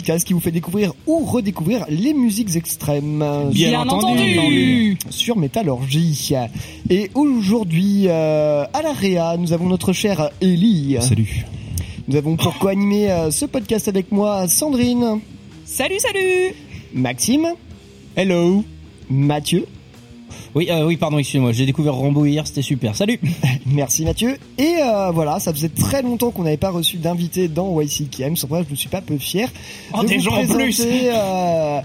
podcast qui vous fait découvrir ou redécouvrir les musiques extrêmes. Bien entendu. Sur Métallurgie. Et aujourd'hui, euh, à la Réa, nous avons notre chère Ellie. Salut. Nous avons pour co-animer euh, ce podcast avec moi Sandrine, Salut, salut Maxime. Hello. Mathieu. Oui, euh, oui, pardon, excusez-moi, j'ai découvert Rambo hier, c'était super. Salut. Merci Mathieu. Et euh, voilà, ça faisait très longtemps qu'on n'avait pas reçu d'invité dans YCKM. Sans vrai, je ne suis pas peu fier Oh, de des vous gens en présenter plus. euh,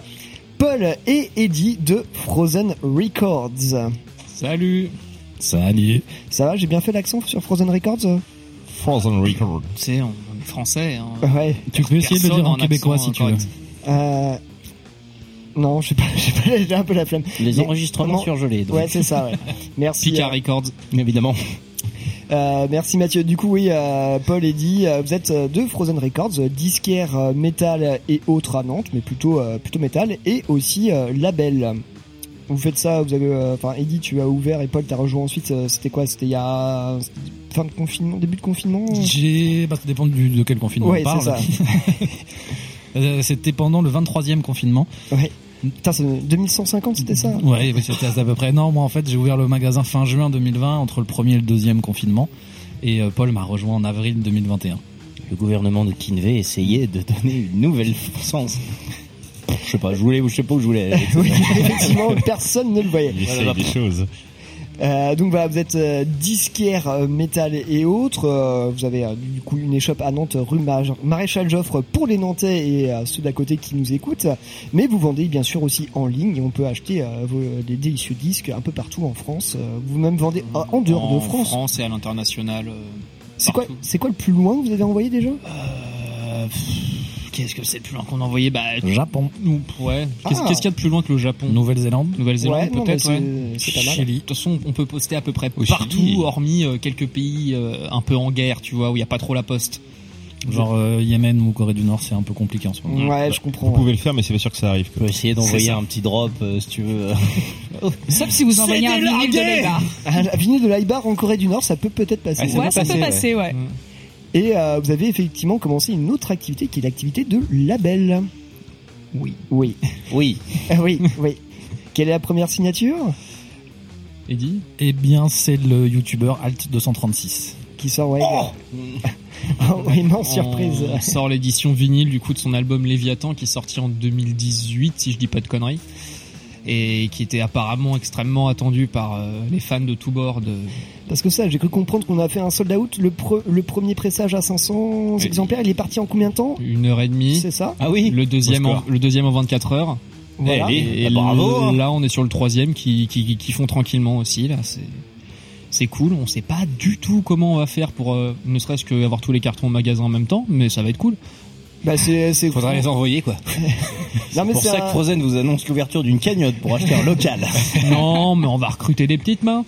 Paul et Eddie de Frozen Records. Salut. Salut. Ça va, j'ai bien fait l'accent sur Frozen Records? Frozen Record. Tu sais, on on est français. Hein. Ouais. Tu peux essayer de le dire en en québécois si tu veux. Euh... Non, je sais pas, j'ai un peu la flemme. Les Mais enregistrements comment- surgelés. Donc. Ouais, c'est ça, ouais. Merci. Picard euh, Records. Évidemment. Euh, merci Mathieu. Du coup, oui, euh, Paul et Eddie, euh, vous êtes de Frozen Records, euh, disquaire euh, métal et autres à Nantes, mais plutôt euh, plutôt métal, et aussi euh, label. Vous faites ça, vous avez, euh, enfin, Eddie, tu as ouvert et Paul t'as rejoint ensuite. euh, C'était quoi? C'était il y a fin de confinement, début de confinement J'ai, bah, ça dépend du, de quel confinement Ouais, on c'est parle. ça. C'était pendant le 23e confinement. Ouais. Putain, c'est 2150, c'était ça Ouais, oui, c'était à peu près. Non, moi en fait, j'ai ouvert le magasin fin juin 2020 entre le premier et le deuxième confinement. Et euh, Paul m'a rejoint en avril 2021. Le gouvernement de Kinvey essayait de donner une nouvelle sens. Je sais pas, je voulais, je sais pas où je voulais. aller. Oui, effectivement, personne ne le voyait. Il essaye des choses. Euh, donc voilà, vous êtes euh, disquaire euh, métal et autres. Euh, vous avez euh, du coup une échoppe à Nantes, rue Mar- Maréchal Joffre pour les Nantais et ceux d'à côté qui nous écoutent. Mais vous vendez bien sûr aussi en ligne et on peut acheter euh, vos, des délicieux disques un peu partout en France. Euh, vous même vendez en, en dehors de En France. France et à l'international. C'est quoi, c'est quoi le plus loin que vous avez envoyé déjà? Euh, pff, Qu'est-ce que c'est le plus loin qu'on a envoyé Bah, Japon, ouais. Qu'est-ce Ah. qu'est-ce qu'il y a de plus loin que le Japon? Nouvelle-Zélande, Nouvelle-Zélande Ouais, peut-être, c'est ouais. c'est pas mal. Chili. De toute façon, on peut poster à peu près Au partout, Chili. hormis euh, quelques pays euh, un peu en guerre, tu vois, où il n'y a pas trop la poste. Genre euh, Yémen ou Corée du Nord, c'est un peu compliqué en ce moment. Ouais, je comprends. Vous pouvez le faire, mais c'est pas sûr que ça arrive. Tu peux essayer d'envoyer un petit drop euh, si tu veux. Sauf si vous envoyez un vinyle de Leila. Ah, La vinyle de l'Aibar en Corée du Nord, ça peut peut-être passer. Ouais, ça Ouais, peut ça peut passer, passer, ouais. Et euh, vous avez effectivement commencé une autre activité qui est l'activité de label. Oui. Oui. Oui. Oui, oui. Quelle est la première signature? Eddie? Eh bien, c'est le youtubeur Alt236. Qui sort, ouais. Oh, oui, non, surprise. On sort l'édition vinyle du coup de son album Léviathan qui est sorti en 2018 si je dis pas de conneries et qui était apparemment extrêmement attendu par euh, les fans de tous bords de Parce que ça, j'ai cru comprendre qu'on a fait un sold out. Le, pre- le premier pressage à 500 Oui. exemplaires, il est parti en combien de temps? Une heure et demie. C'est ça Ah oui. Le deuxième, en, le deuxième en 24 heures. Voilà. Et bah, bravo, hein. là, on est sur le troisième qui, qui, qui font tranquillement aussi. Là, c'est c'est cool. On sait pas du tout comment on va faire pour euh, ne serait-ce que avoir tous les cartons au magasin en même temps, mais ça va être cool. Bah, c'est, c'est Faudra les envoyer quoi. Non, mais Pour c'est ça un- que Frozen vous annonce l'ouverture d'une cagnotte pour acheter un local. non, mais on va recruter des petites mains.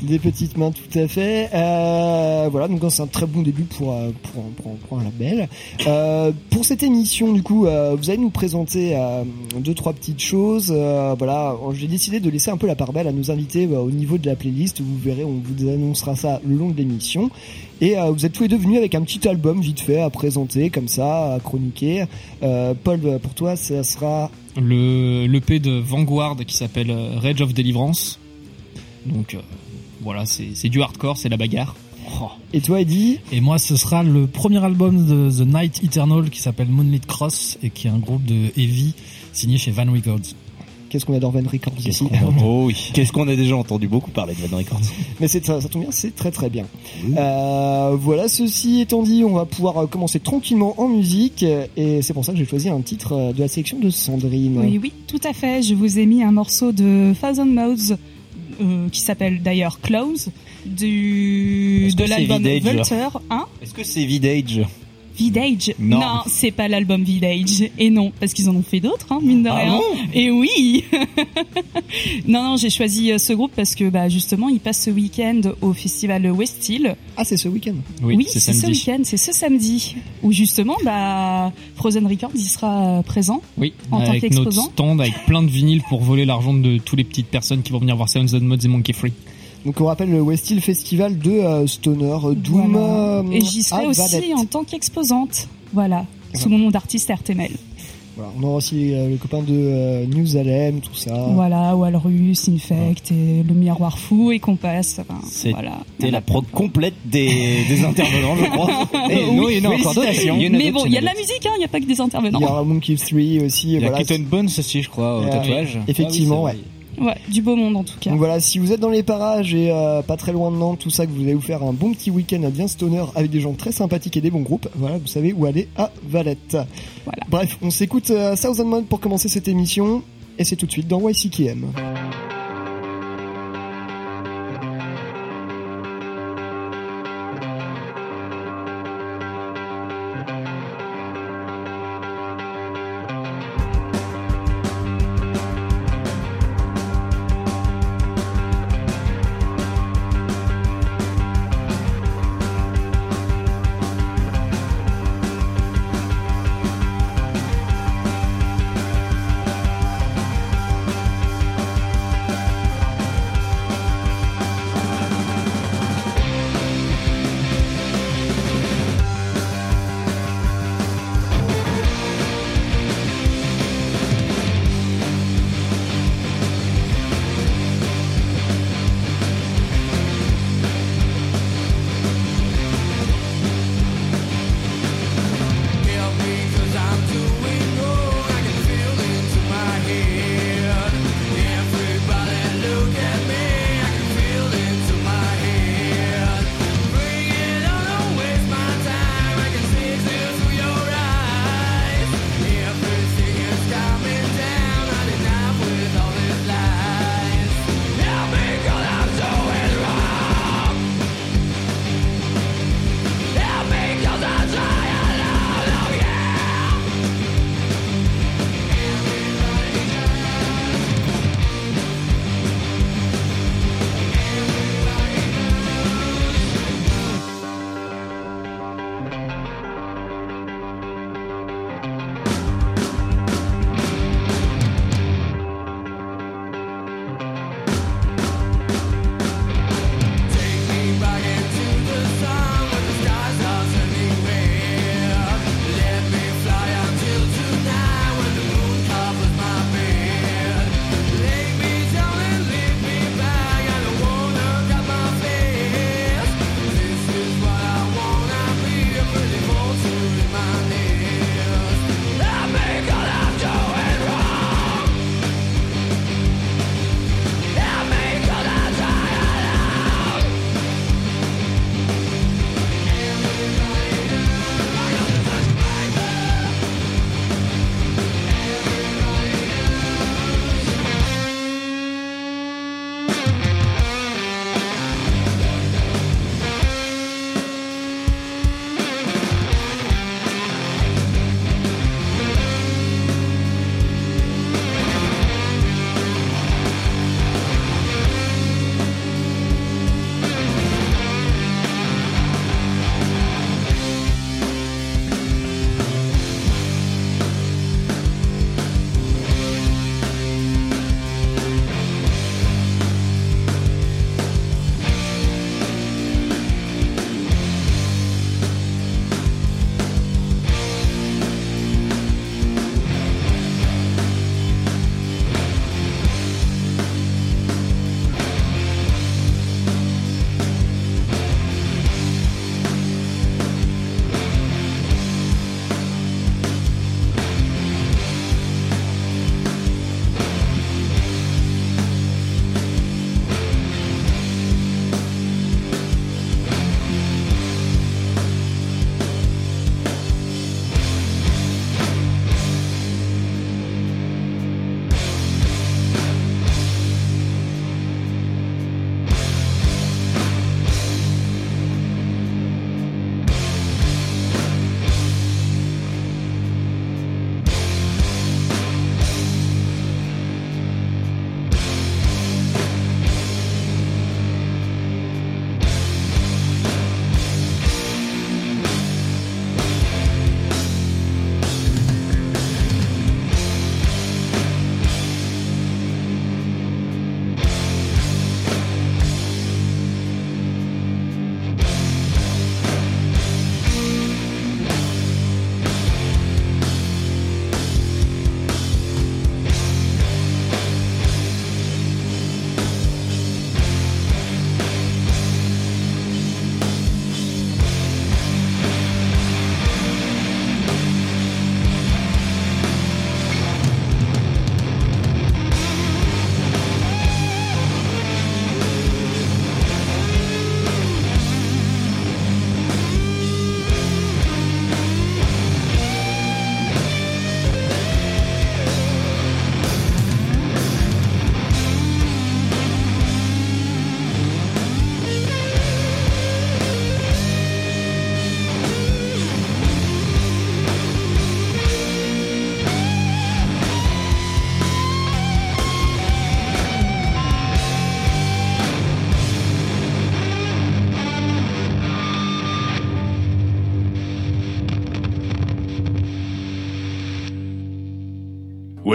Des petites mains, tout à fait. Euh, voilà, donc c'est un très bon début pour euh, pour, pour, pour un label. Euh, pour cette émission, du coup, euh, vous allez nous présenter euh, deux trois petites choses. Euh, voilà, j'ai décidé de laisser un peu la part belle à nos invités au niveau de la playlist. Vous verrez, on vous annoncera ça le long de l'émission. Et euh, vous êtes tous les deux venus avec un petit album vite fait à présenter, comme ça, à chroniquer. Euh, Paul, pour toi, ça sera Le l'EP de Vanguard qui s'appelle euh, Rage of Deliverance. Donc euh, voilà, c'est c'est du hardcore, c'est la bagarre. et toi, Eddie. Et moi, ce sera le premier album de The Night Eternal qui s'appelle Moonlit Cross et qui est un groupe de heavy signé chez Van Records. Qu'est-ce qu'on adore Van Records ici. oh oui. Qu'est-ce qu'on a déjà entendu beaucoup parler de Van Records. Mais c'est ça, ça tombe bien, c'est très très bien. Euh, voilà, ceci étant dit, on va pouvoir euh, commencer tranquillement en musique et c'est pour ça que j'ai choisi un titre euh, de la sélection de Sandrine. Oui, oui, tout à fait. Je vous ai mis un morceau de Thousand Mouths euh, qui s'appelle d'ailleurs Close du de l'album Vulture. Hein Est-ce que c'est Vidage Vidage Non. c'est pas l'album Vidage. Et non, parce qu'ils en ont fait d'autres, hein, mine de Ah rien. bon Et oui Non, non, j'ai choisi euh, ce groupe parce que bah, justement, il passe ce week-end au festival Westhill. Ah, c'est ce week-end. Oui, c'est ce week-end, c'est ce samedi. Où justement, bah, Frozen Records y sera euh, présent. Oui, En tant avec notre qu'exposant. stand, avec plein de vinyles pour voler l'argent de toutes les petites personnes qui vont venir voir Sounds on Mods et Monkey Free. Donc on rappelle le Westhill Festival de euh, Stoner euh, Doom. Voilà. euh, Et j'y serai aussi Valette. en tant qu'exposante. Voilà. Sous mon nom d'artiste RTML. Voilà, on aura aussi euh, les copains de euh, Alem, tout ça. Voilà, Walrus, Infect, et le miroir fou et Compass. Enfin, C'est- voilà. C'était la prog complète des, des intervenants, je crois. Et Oui, nous, il y en a encore d'autres. félicitations. Il y en a Mais bon, il y a de la musique, hein, il n'y a pas que des intervenants. Il y aura Monkey 3 aussi. Il y a voilà. Keaton Bones aussi, je crois, au Euh, tatouage. Effectivement, Ah ouais. Ouais, du beau monde en tout cas. Donc voilà, si vous êtes dans les parages et euh, pas très loin de Nantes, tout ça, que vous allez vous faire un bon petit week-end à bien stoner avec des gens très sympathiques et des bons groupes, voilà, vous savez où aller à Valette. Voilà. Bref, on s'écoute euh, Thousand Mode pour commencer cette émission et c'est tout de suite dans YCKM.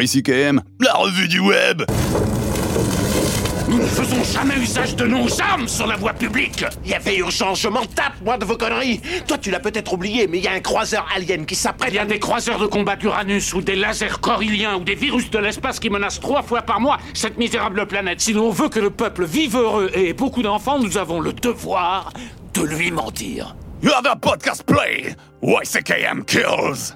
YCKM, la revue du web! Nous ne faisons jamais usage de nos armes sur la voie publique. Il y avait urgence, je m'en tape, moi, de vos conneries. Toi, tu l'as peut-être oublié, mais il y a un croiseur alien qui s'apprête. Il y a des croiseurs de combat d'Uranus ou des lasers corylliens ou des virus de l'espace qui menacent trois fois par mois cette misérable planète. Si l'on veut que le peuple vive heureux et ait beaucoup d'enfants, nous avons le devoir de lui mentir. You have a podcast play YCKM kills?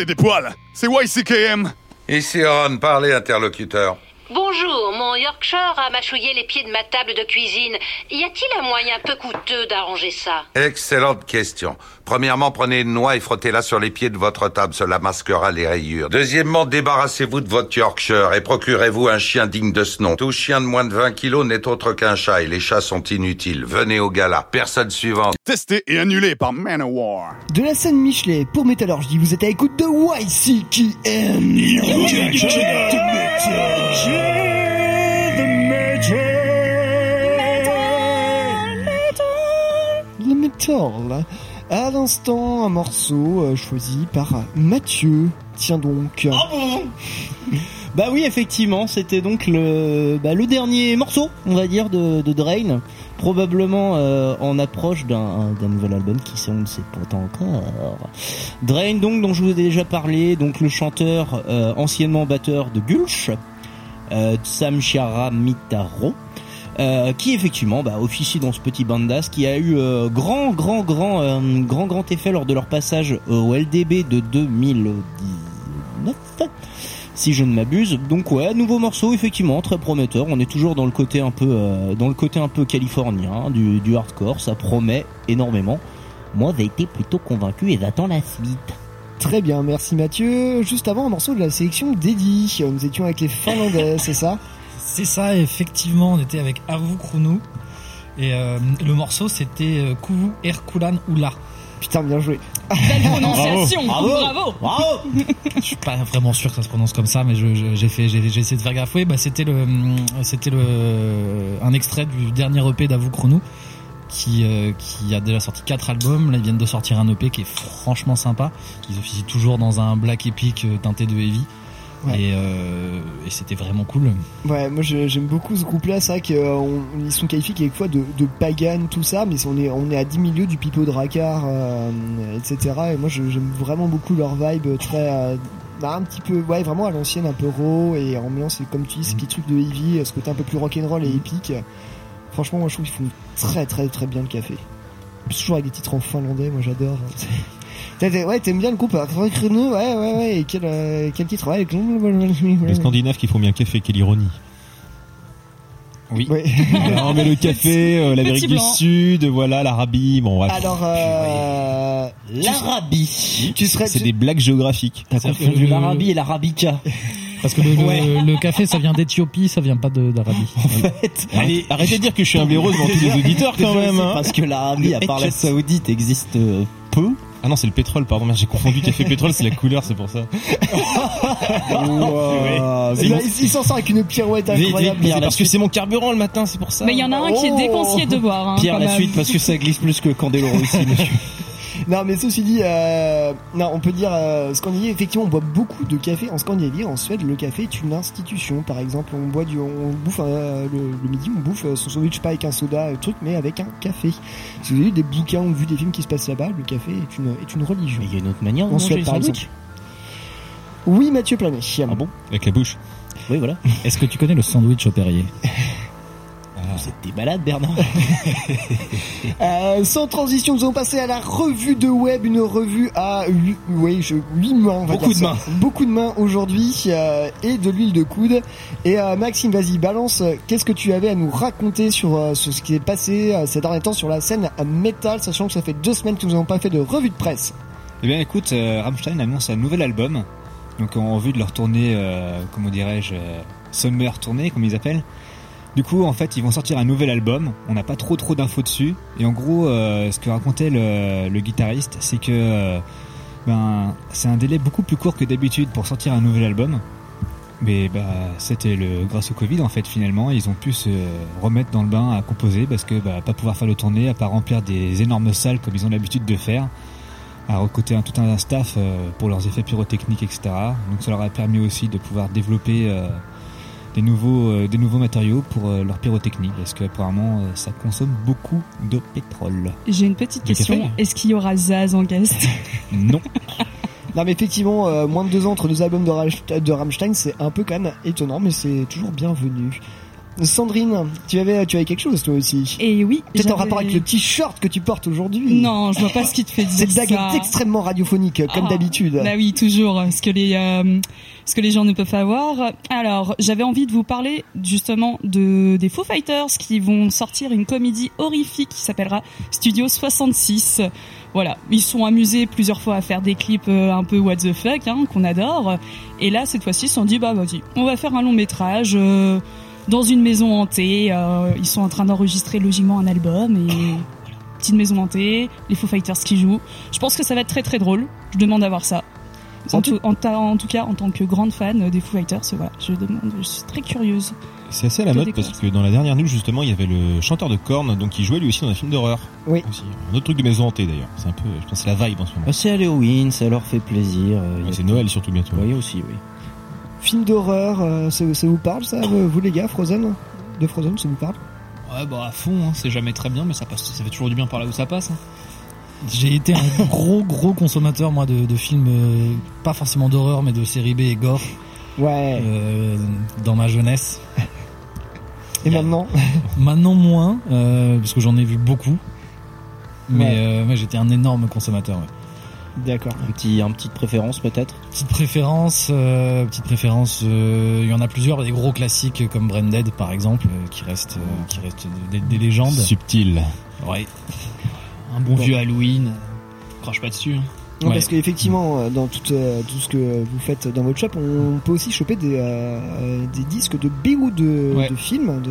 Des bulles et des poils. C'est YCKM. Ici Ron, parlez interlocuteur. Bonjour, Yorkshire a mâchouillé les pieds de ma table de cuisine. Y a-t-il un moyen peu coûteux d'arranger ça? Excellente question. Premièrement, prenez une noix et frottez-la sur les pieds de votre table, cela masquera les rayures. Deuxièmement, débarrassez-vous de votre Yorkshire et procurez-vous un chien digne de ce nom. Tout chien de moins de 20 kilos n'est autre qu'un chat et les chats sont inutiles. Venez au gala. Personne suivante. Testé et annulé par Manowar. De la scène Michelet pour Métallurgie, vous êtes à l'écoute de YCKM. À l'instant, un morceau euh, choisi par Mathieu. Tiens donc. Bah oui, effectivement, c'était donc le, bah, le dernier morceau, on va dire, de, de Drain. Probablement euh, en approche d'un d'un nouvel album qui sait, on ne sait pas encore. Drain, donc, dont je vous ai déjà parlé, donc le chanteur euh, anciennement batteur de Gulch, euh, Sam Mitaro. Euh, qui effectivement bah, officie dans ce petit bandas qui a eu euh, grand grand grand euh, grand grand effet lors de leur passage au LDB de 2019 si je ne m'abuse. Donc ouais, nouveau morceau effectivement très prometteur. On est toujours dans le côté un peu euh, dans le côté un peu californien du, du hardcore. Ça promet énormément. Moi, j'ai été plutôt convaincu et j'attends la suite. Très bien, merci Mathieu. Juste avant, un morceau de la sélection d'Eddie. Nous étions avec les Finlandais, c'est ça? C'est ça, effectivement, on était avec Avu Krunu. Et euh, le morceau, c'était euh, Kuvu Erkulan Ula. Putain, bien joué. Belle prononciation, Bravo. bravo. Bravo. Je suis pas vraiment sûr que ça se prononce comme ça, mais j'ai fait, j'ai j'ai essayé de faire gaffe. Oui, bah c'était le, c'était le, un extrait du dernier EP d'Avu Chrono. qui euh, qui a déjà sorti quatre albums. Là, ils viennent de sortir un EP qui est franchement sympa. Ils officient toujours dans un black epic euh, teinté de heavy. Ouais. Et, euh, et c'était vraiment cool. Ouais, moi j'aime beaucoup ce groupe-là. C'est vrai qu'ils sont qualifiés quelquefois de, de pagan, tout ça, mais on est, on est à 10 milieux du Pipo Dracar, euh, etc. Et moi j'aime vraiment beaucoup leur vibe très. euh, bah, un petit peu, ouais, vraiment à l'ancienne, un peu raw et en mélange, c'est comme tu dis, ces petits trucs de heavy, ce côté un peu plus rock'n'roll et épique. Franchement, moi je trouve qu'ils font très très très bien le café. Toujours avec des titres en finlandais, moi j'adore. Ouais, t'aimes bien le groupe euh, Ouais, ouais, ouais, et quel, euh, quel titre Ouais, Les Scandinaves qui font bien café, quelle ironie. Oui. non, mais le café, euh, l'Amérique du. Sud, voilà, l'Arabie, bon, ouais. Alors, euh, L'Arabie. Tu serais, C'est des blagues géographiques. T'as confondu l'Arabie et l'Arabica. Parce que le, le- le café, ça vient d'Éthiopie, ça vient pas d'Arabie. Allez, arrêtez de dire que je suis un blaireau devant tous les auditeurs quand même. hein. Parce que l'Arabie, à part la Saoudite, existe peu. Ah non, c'est le pétrole, pardon, merde, j'ai confondu café pétrole, c'est la couleur, c'est pour ça. Wow. Et là, il s'en sort avec une pirouette incroyable. vite, c'est parce que c'est mon carburant le matin, c'est pour ça. Mais il y en a un qui est déconseillé de boire. Hein, Pierre, la même. suite, parce que ça glisse plus que Candeloro ici, monsieur. Non, mais ceci dit, euh, non, on peut dire euh, Scandinavie. Effectivement, on boit beaucoup de café en Scandinavie. En Suède, le café est une institution. Par exemple, on boit du, on bouffe euh, le, le midi, on bouffe euh, son sandwich pas avec un soda, euh, truc, mais avec un café. Si vous avez lu des bouquins ou vu des films qui se passent là-bas, le café est une est une religion. Mais il y a une autre manière de En manger Suède, par sandwichs. exemple. Oui, Mathieu Planet. Ah bon? Avec la bouche? Oui, voilà. Est-ce que tu connais le sandwich au Perrier? Vous êtes des malades, Bernard. Euh, sans transition, nous allons passer à la revue de web, une revue à 8, oui, je, 8 mains. on va Beaucoup de mains. Beaucoup de mains aujourd'hui euh, et de l'huile de coude. Et euh, Maxime, vas-y, balance. Qu'est-ce que tu avais à nous raconter sur, sur ce qui est passé ces derniers temps sur la scène euh, métal, sachant que ça fait deux semaines que nous n'avons pas fait de revue de presse. Eh bien écoute, Rammstein annonce un nouvel album, donc en vue de leur tournée, comment dirais-je, Summer tournée comme ils appellent. Du coup en fait ils vont sortir un nouvel album, on n'a pas trop trop d'infos dessus, et en gros euh, ce que racontait le, guitariste c'est que euh, ben, c'est un délai beaucoup plus court que d'habitude pour sortir un nouvel album. Mais bah, c'était le grâce au Covid en fait finalement ils ont pu se remettre dans le bain à composer parce que bah, pas pouvoir faire le tournée, à pas remplir des énormes salles comme ils ont l'habitude de faire à recruter un, tout un staff euh, pour leurs effets pyrotechniques, etc. Donc ça leur a permis aussi de pouvoir développer des, nouveaux, euh, des nouveaux matériaux pour euh, leur pyrotechnie, parce qu'apparemment euh, ça consomme beaucoup de pétrole. J'ai une petite Du question. café Est-ce qu'il y aura Zaz en guest? Non. Non mais effectivement, euh, moins de deux ans entre deux albums de, Rammstein- de Rammstein, c'est un peu quand même étonnant, mais c'est toujours bienvenu. Sandrine, tu avais, tu avais quelque chose toi aussi? Et oui. Peut-être en j'avais- rapport avec le t-shirt que tu portes aujourd'hui Non, je vois pas ce qui te fait dire Cette blague ça. est extrêmement radiophonique, comme Ah, d'habitude. Bah oui, toujours. Ce que les euh, ce que les gens ne peuvent pas voir. Alors, j'avais envie de vous parler justement de des Foo Fighters qui vont sortir une comédie horrifique qui s'appellera Studio 66. Voilà, ils sont amusés plusieurs fois à faire des clips euh, un peu what the fuck hein, qu'on adore. Et là, cette fois-ci, ils se sont dit bah vas-y, on va faire un long métrage. euh, dans une maison hantée, euh, ils sont en train d'enregistrer logiquement un album et petite maison hantée, les Foo Fighters qui jouent. Je pense que ça va être très très drôle. Je demande à voir ça. En tout, en, ta- en tout cas, en tant que grande fan des Foo Fighters, voilà, je demande, je suis très curieuse. C'est assez à la mode parce que dans la dernière news justement il y avait le chanteur de Korn donc il jouait lui aussi dans un film d'horreur. Oui. Aussi. Un autre truc de maison hantée d'ailleurs. C'est un peu, je pense que c'est la vibe en ce moment. Bah, c'est Halloween, ça leur fait plaisir. euh, c'est Noël surtout bientôt. Oui, aussi, oui. Film d'horreur, euh, ça, ça vous parle ça, vous les gars, Frozen? De Frozen, ça vous parle? Ouais, bah à fond, hein, c'est jamais très bien, mais ça passe, ça fait toujours du bien par là où ça passe. hein. J'ai été un gros gros consommateur moi de, de films euh, pas forcément d'horreur mais de série B et gore. Ouais. Euh, dans ma jeunesse. Et maintenant Maintenant moins euh, parce que j'en ai vu beaucoup. Mais Ouais. euh, ouais, j'étais un énorme consommateur. ouais. D'accord. Un petit, un petite préférence peut-être? Petite préférence, euh, petite préférence. euh, Il y en a plusieurs, des gros classiques comme Branded par exemple, euh, qui restent, euh, qui restent des, des légendes. Subtil. Ouais. Un bon Bon. vieux Halloween, crache pas dessus. hein. Non, Ouais. Parce qu'effectivement, euh, dans tout, euh, tout ce que vous faites dans votre shop, on peut aussi choper des, euh, euh, des disques de de, Ouais. de films, de,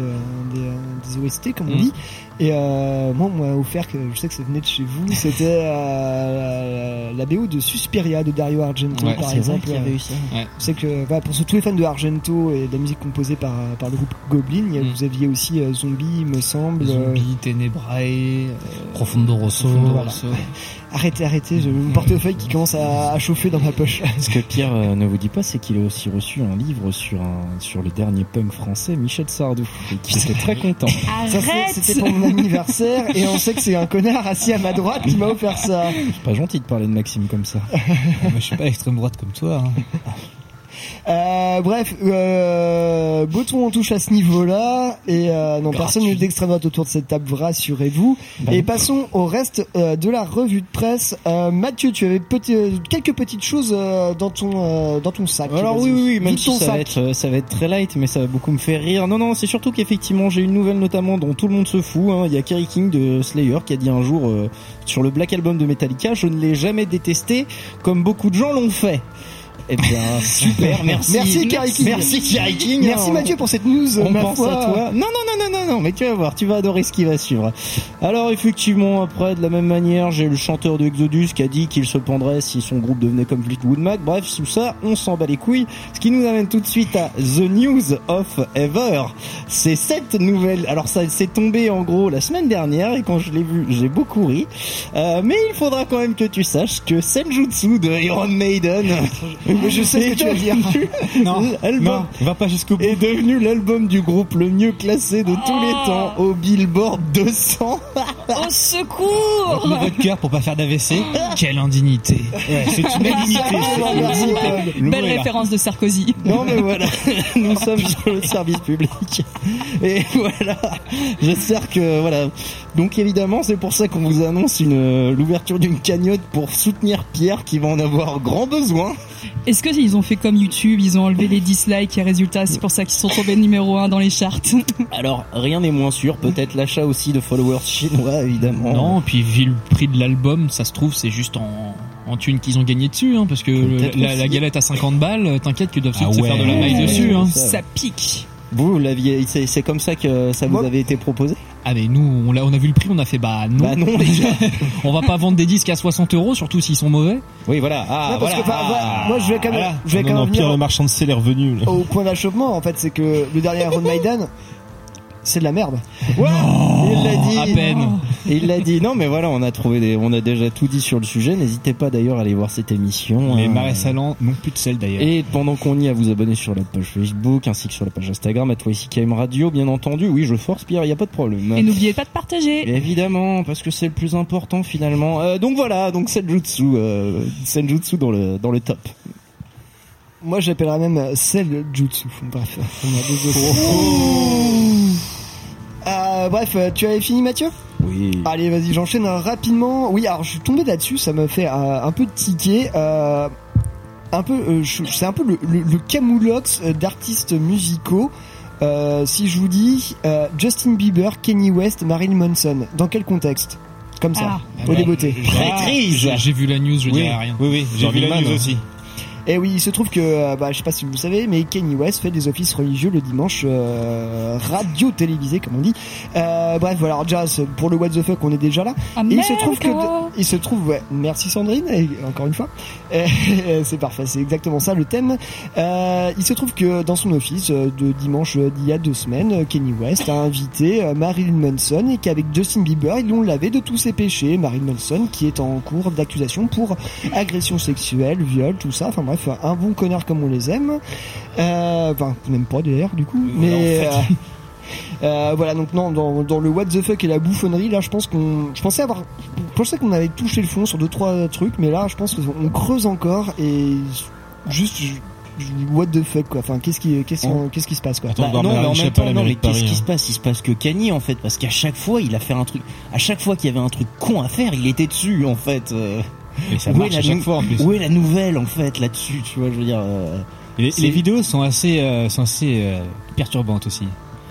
des, euh, des OST comme on Mm. dit. Et euh, moi, on m'a offert, que je sais que ça venait de chez vous, c'était euh, la, la BO de Suspiria de Dario Argento, Ouais, par vrai exemple. qu'il y avait eu ça. Ouais. Je sais que voilà, pour tous les fans de Argento et de la musique composée par, par le groupe Goblin, Mm. vous aviez aussi euh, Zombie, il me semble. euh, Zombie, Tenebrae, euh, Profondo Rosso. Profondo Voilà. Rosso. Arrêtez, arrêtez, j'ai mon portefeuille qui commence à, à chauffer dans ma poche. Ce que Pierre euh, ne vous dit pas, c'est qu'il a aussi reçu un livre sur un, sur le dernier punk français, Michel Sardou, et qu'il était très content. Ça, c'est- C'était pour mon anniversaire et on sait que c'est un connard assis à ma droite qui m'a offert ça. C'est pas gentil de parler de Maxime comme ça. Moi, je suis pas extrême droite comme toi. hein. Euh, bref, euh, Boton on touche à ce niveau-là et euh, non personne n'est d'extrême droite autour de cette table, rassurez-vous. Bah et passons au reste euh, de la revue de presse. Euh, Mathieu, tu avais petit- euh, quelques petites choses dans ton dans ton sac. Alors oui, oui, oui, même si ton ça sac. va, être, ça va être très light, mais ça va beaucoup me faire rire. Non, non, c'est surtout qu'effectivement, j'ai une nouvelle notamment dont tout le monde se fout. hein. Il y a Kerry King de Slayer qui a dit un jour sur le Black Album de Metallica, je ne l'ai jamais détesté comme beaucoup de gens l'ont fait. Eh bien, super, merci. Merci Kerry King. Merci Kerry King. Merci. Mathieu pour cette news. On ma pense foi. à toi. Non, non, non, non, non, non, mais tu vas voir, tu vas adorer ce qui va suivre. Alors, effectivement, après, de la même manière, j'ai le chanteur de Exodus qui a dit qu'il se pendrait si son groupe devenait comme Fleetwood Mac. Bref, tout ça, on s'en bat les couilles. Ce qui nous amène tout de suite à The News of Ever. C'est cette nouvelle. Alors, ça, c'est tombé en gros la semaine dernière et quand je l'ai vu, j'ai beaucoup ri. Euh, mais il faudra quand même que tu saches que Senjutsu de Iron Maiden. Mais je sais ce que tu vas dire. Non, non, va pas jusqu'au bout. est devenu l'album du groupe le mieux classé de tous les Oh. temps au Billboard 200. Au secours Retenez votre cœur pour pas faire d'AVC. Quelle indignité. Ouais, c'est une indignité. Belle référence de Sarkozy. Non mais voilà, nous sommes sur le service public. Et voilà, j'espère que voilà. Donc évidemment, c'est pour ça qu'on vous annonce une euh, l'ouverture d'une cagnotte pour soutenir Pierre qui va en avoir grand besoin. Est-ce qu'ils ont fait comme YouTube, ils ont enlevé les dislikes et résultat, c'est pour ça qu'ils sont tombés numéro 1 dans les charts Alors, rien n'est moins sûr, peut-être l'achat aussi de followers chinois évidemment. Non, puis vu le prix de l'album, ça se trouve, c'est juste en, en thune qu'ils ont gagné dessus, hein, parce que la, la galette à 50 balles, t'inquiète qu'ils doivent Ah se faire de la maille dessus. Hein. Ça- pique. Vous l'aviez c'est c'est comme ça que ça vous avait été proposé? Ah mais nous, on a, on a vu le prix, on a fait bah non. Bah non déjà. on va pas vendre des disques à 60 euros, surtout s'ils sont mauvais. Oui, voilà. Ah, Non, parce voilà. que, enfin, Ah, moi je vais quand même, Voilà. je vais quand même non, Pierre venir le marchand de sel est revenu. là. au point d'achoppement en fait, c'est que le dernier Iron Maiden, c'est de la merde. Ouais, il l'a dit. à peine. Il l'a dit. Non, mais voilà, on a trouvé des, on a déjà tout dit sur le sujet. N'hésitez pas d'ailleurs à aller voir cette émission. Les hein. marais salants n'ont plus de sel d'ailleurs. Et pendant qu'on y est, à vous abonner sur la page Facebook ainsi que sur la page Instagram, à toi ici KM Radio, bien entendu. Oui, je force Pierre, il y a pas de problème. Et n'oubliez pas de partager. Évidemment, parce que c'est le plus important finalement. Euh, donc voilà, donc Senjutsu, euh, Senjutsu dans le dans le top. Moi j'appellerais même Cell Jutsu. Bref, on a des Oh. Euh, bref, euh, tu avais fini Mathieu? Oui. Allez, vas-y, j'enchaîne euh, rapidement. Oui, alors je suis tombé là-dessus, ça me fait euh, un peu tiquer. Euh, un peu, euh, je- c'est un peu le, le, le camoulox euh, d'artistes musicaux. Euh, si je vous dis euh, Justin Bieber, Kenny West, Marilyn Manson, dans quel contexte? Comme ça, Ah. au débeauté. Maîtrise. J'ai j'ai vu la news, je Oui, dirais rien. oui, oui, j'ai vu la news Man. aussi. Et oui, il se trouve que, euh, bah, je sais pas si vous le savez, mais Kenny West fait des offices religieux le dimanche, euh, radio télévisé comme on dit. Euh, bref, voilà. Alors déjà, pour le what the fuck, on est déjà là. Ah, Et il se trouve que, il se trouve, ouais, merci Sandrine, et encore une fois, c'est parfait, c'est exactement ça le thème. Euh, il se trouve que dans son office euh, de dimanche euh, d'il y a deux semaines, Kenny West a invité Marilyn Manson et qu'avec Justin Bieber, ils l'ont lavé de tous ses péchés. Marilyn Manson qui est en cours d'accusation pour agression sexuelle, viol, tout ça. Enfin bref, un bon connard comme on les aime. Euh, Enfin, même pas d'ailleurs du coup, mais. euh, euh, voilà donc non dans, dans le what the fuck et la bouffonnerie là je pense qu'on je pensais avoir je pensais qu'on avait touché le fond sur deux trois trucs mais là je pense qu'on creuse encore et juste what the fuck quoi enfin qu'est-ce qui qu'est-ce On- qu'est-ce qui se passe quoi Attends, Bah, non, mais en même temps, non, mais qu'est-ce qui hein. se passe? Il se passe que Kanye, en fait, parce qu'à chaque fois, il a fait un truc. À chaque fois qu'il y avait un truc con à faire, il était dessus, en fait. euh. Et ça Où est marche la à chaque nou- fois en plus. Où est la nouvelle, en fait, là-dessus Tu vois, je veux dire. euh, Et Les, vidéos sont assez, euh, sont assez euh, perturbantes aussi.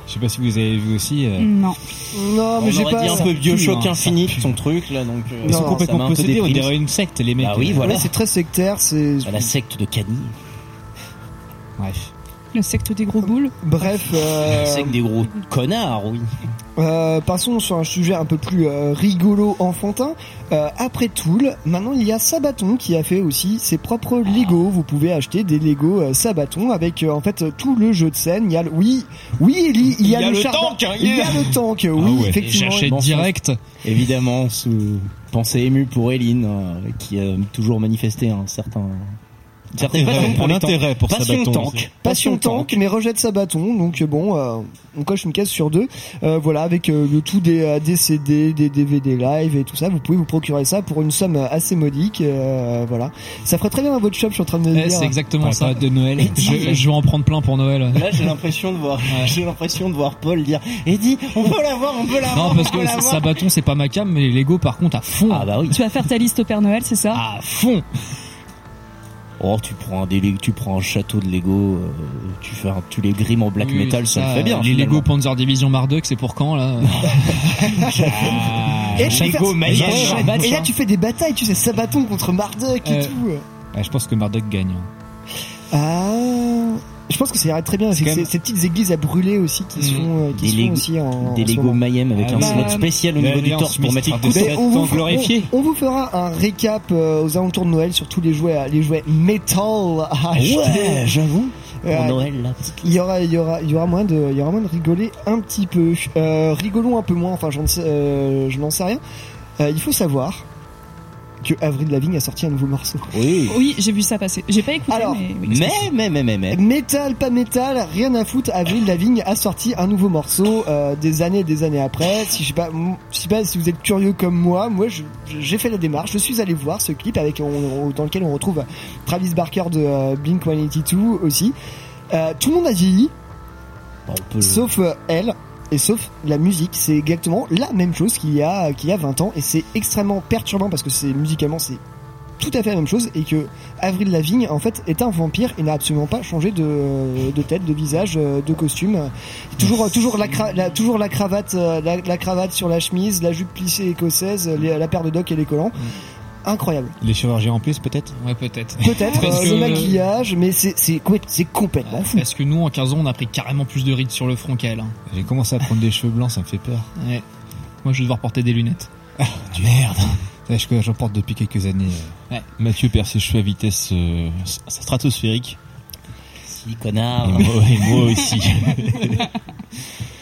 Je sais pas si vous avez vu aussi. euh, Non. Non, mais j'ai pas. dit un peu Bioshock hein, Infinite, son truc là, donc. euh, Ils sont complètement possédés, on dirait une secte, les mecs. Bah oui, voilà. Ouais, c'est très sectaire, c'est. À la secte de Cani. Bref. Le secte des gros boules. Bref. euh, La secte des gros connards, oui. Euh, passons sur un sujet un peu plus euh, rigolo, enfantin. Euh, après Tool, maintenant il y a Sabaton qui a fait aussi ses propres Lego. Vous pouvez acheter des Lego euh, Sabaton avec euh, en fait tout le jeu de scène. Il y a le... oui, oui Ellie, il y a, Il y a le charbon- tank, hein, il y a le tank. Oui, ouais. Et effectivement. j'achète direct. Évidemment, sous pensée émue pour Eline, euh, qui a toujours manifesté un certain. Certaine pour un les intérêt tanks. pour passion Sabaton, tank. Passion tank, mais rejette Sabaton. Donc euh, bon, euh, on coche une case sur deux. Euh, voilà, avec euh, le tout des, des CD, des DVD live et tout ça, vous pouvez vous procurer ça pour une somme assez modique. euh, voilà, ça ferait très bien à votre shop. Je suis en train de me Eh, dire. c'est exactement Ouais, ça. de Noël. Je, je vais en prendre plein pour Noël. Là, j'ai l'impression de voir, j'ai l'impression de voir Paul dire, Eddie, on peut l'avoir, on peut l'avoir. Non, parce que. Sabaton c'est pas ma cam, mais les Lego par contre à fond. Ah bah oui. Tu vas faire ta liste au Père Noël, c'est ça? À fond. Oh, tu prends un des, Lego- tu prends un château de Lego, euh, tu fais un, tu les grimes en black Oui, metal, ça, le fait bien. Les finalement. Lego Panzer Division Marduk, c'est pour quand là Ah, Et, Lego là, tu fais des batailles, tu sais, Sabaton contre Marduk et Euh, tout. Ah, je pense que Marduk gagne. Ah, je pense que ça irait très bien. C'est ces, même- ces petites églises à brûler aussi qui Mm. se font, euh, qui Des Lego- aussi en, Des en Lego. Mayhem avec Ah un slot spécial au niveau du torse pour mettre un coup de glorifié. on- on vous fera un récap euh, aux alentours de Noël sur tous les jouets, les jouets metal à acheter. Ouais, j'avoue. Euh, Pour Noël, là. il y aura, il y aura, il y aura moins de, il y aura moins de rigoler un petit peu. Euh, rigolons un peu moins. Enfin, j'en sais, euh, je n'en sais rien. Euh, il faut savoir que Avril Lavigne a sorti un nouveau morceau. Oui. Oui, j'ai vu ça passer. J'ai pas écouté, Alors, mais oui. Mais, mais, mais, mais, mais. Métal, pas métal, rien à foutre. Avril Lavigne a sorti un nouveau morceau euh, des années et des années après. Si je sais pas, m- je sais pas si vous êtes curieux comme moi, moi j'ai fait la démarche. Je suis allé voir ce clip avec on- dans lequel on retrouve Travis Barker de euh, Blink 182 aussi. Euh, tout le monde a vieilli, peut- sauf euh, elle. Et sauf la musique, c'est exactement la même chose qu'il y a qu'il y a 20 ans et c'est extrêmement perturbant parce que c'est musicalement c'est tout à fait la même chose et que Avril Lavigne en fait est un vampire et n'a absolument pas changé de, de tête, de visage, euh, de costume. Toujours toujours la, cra- la- toujours la cravate euh, la, la cravate sur la chemise, la jupe plissée écossaise, les- la paire de docks et les collants. Incroyable. Les chirurgiens en plus, peut-être? Ouais, peut-être. Peut-être euh, que- le maquillage, mais c'est c'est complè- c'est complètement fou. Parce que nous, en 15 ans, on a pris carrément plus de rides sur le front qu'elle. hein? J'ai commencé à prendre des cheveux blancs, ça me fait peur. Ouais. Moi, je vais devoir porter des lunettes. Du merde. J'en porte depuis quelques années. euh. Ouais. Mathieu perd ses cheveux à vitesse euh, stratosphérique. Si, connard. Et moi, et moi aussi.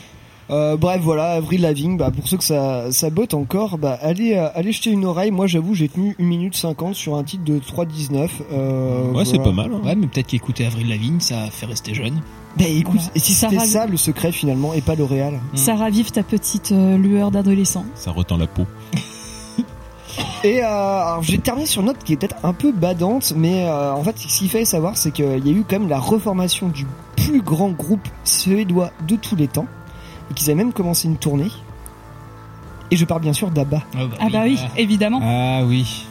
Euh, bref, voilà, Avril Lavigne, bah, pour ceux que ça, ça botte encore, bah, allez, euh, allez jeter une oreille. Moi, j'avoue, j'ai tenu 1 minute 50 sur un titre de 3.19. Euh, Ouais, c'est pas mal. hein. Ouais, mais peut-être qu'écouter Avril Lavigne, ça fait rester jeune. Bah, écoute, Voilà. et si Ça c'était ravi- ça le secret finalement, et pas L'Oréal Ça ravive ta petite euh, lueur d'adolescent. Ça retend la peau. Et euh, alors, j'ai terminé sur une note qui est peut-être un peu badante, mais euh, en fait, ce qu'il fallait savoir, c'est qu'il y a eu quand même la reformation du plus grand groupe suédois de tous les temps, et qu'ils avaient même commencé une tournée. Et je parle bien sûr d'ABBA. Ah bah oui, évidemment. Ah oui.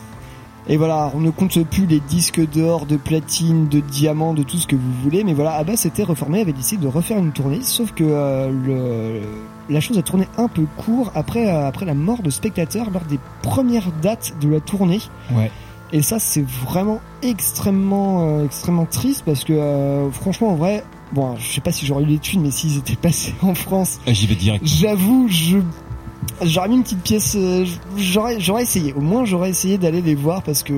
Et voilà, on ne compte plus les disques d'or, de platine, de diamants, de tout ce que vous voulez, mais voilà, ABBA s'était reformé, avait décidé de refaire une tournée, sauf que euh, le, la chose a tourné un peu court après, euh, après la mort de spectateurs lors des premières dates de la tournée. Ouais. Et ça, c'est vraiment extrêmement, euh, extrêmement triste parce que, euh, franchement, en vrai, bon, je sais pas si j'aurais eu les thunes, mais s'ils étaient passés en France, Ah, J'y vais direct. J'avoue, je j'aurais mis une petite pièce. euh, j'aurais j'aurais essayé. Au moins, j'aurais essayé d'aller les voir parce que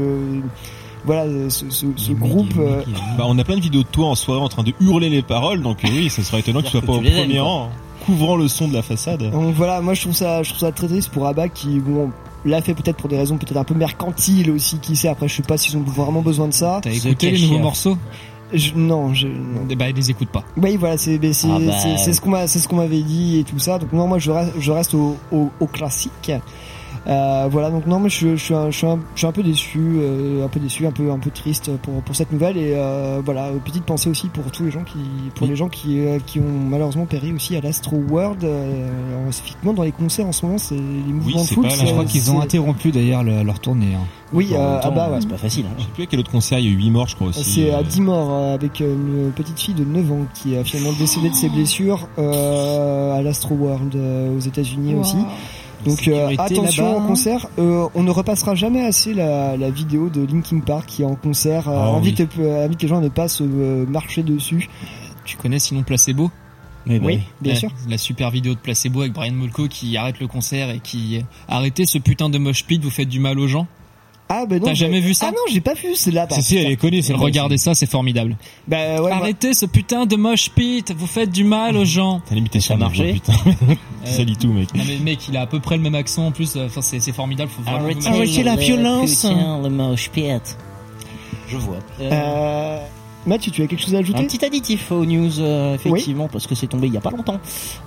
voilà, ce, ce, ce groupe. euh, Bah, on a plein de vidéos de toi en soirée en train de hurler les paroles, donc euh, oui, ça serait étonnant que tu sois pas tu au aimes, premier rang, couvrant le son de la façade. donc voilà, moi je trouve ça, je trouve ça très triste pour Abba qui bon l'a fait peut-être pour des raisons peut-être un peu mercantiles aussi. Qui sait après, je sais pas s'ils ont vraiment besoin de ça. T'as écouté les nouveaux morceaux Je- non, je, non. Eh Bah, ils les écoutent pas. Oui, voilà, c'est c'est Ah bah. ce qu'on m'avait dit et tout ça. Donc non, moi je reste je reste au, au, au classique. Euh, voilà, donc non, mais je, je suis un, je suis un, je suis un peu déçu, euh, un peu déçu, un peu, un peu triste pour pour cette nouvelle et euh, voilà, petite pensée aussi pour tous les gens qui, pour les gens qui euh, qui ont malheureusement péri aussi à l'Astro World, euh, spécifiquement dans les concerts en ce moment, c'est les Oui, mouvements de c'est foot. pas. Je crois qu'ils ont interrompu d'ailleurs le- leur tournée. hein. Oui, euh, temps, ah bah ouais. C'est pas facile. hein. Je sais plus à quel autre concert, il y a eu 8 morts, je crois aussi. C'est à Euh, 10 morts euh, avec une petite fille de 9 ans qui a finalement décédé de ses blessures euh, à l'Astro World euh, aux États-Unis Wow. aussi. Donc euh, attention en hein. concert, euh, on ne repassera jamais assez la, la vidéo de Linkin Park qui est en concert. euh, Ah invite, euh, invite les gens à ne pas se euh, marcher dessus. Tu connais sinon Placebo? Mais Oui, oui. bien Ouais, sûr. La super vidéo de Placebo avec Brian Molko qui arrête le concert et qui arrêtez ce putain de mosh pit, vous faites du mal aux gens. Ah ben non. T'as jamais vu ça Ah non, j'ai pas vu, c'est là. Si, si, elle est connue, c'est Regardez ça, c'est formidable. Bah ouais, Arrêtez ce putain de mosh pit, vous faites du mal aux gens. T'as l'imitation Ça marché putain. Ça lit tout, mec. Non mais mec, il a à peu près le même accent en plus. Enfin, c'est c'est formidable. Faut vraiment Arrêtez la violence. Le moche pit. Je vois. Euh, Euh, Mathieu, tu as quelque chose à ajouter Un petit additif aux news, euh, effectivement, parce que c'est tombé il y a pas longtemps.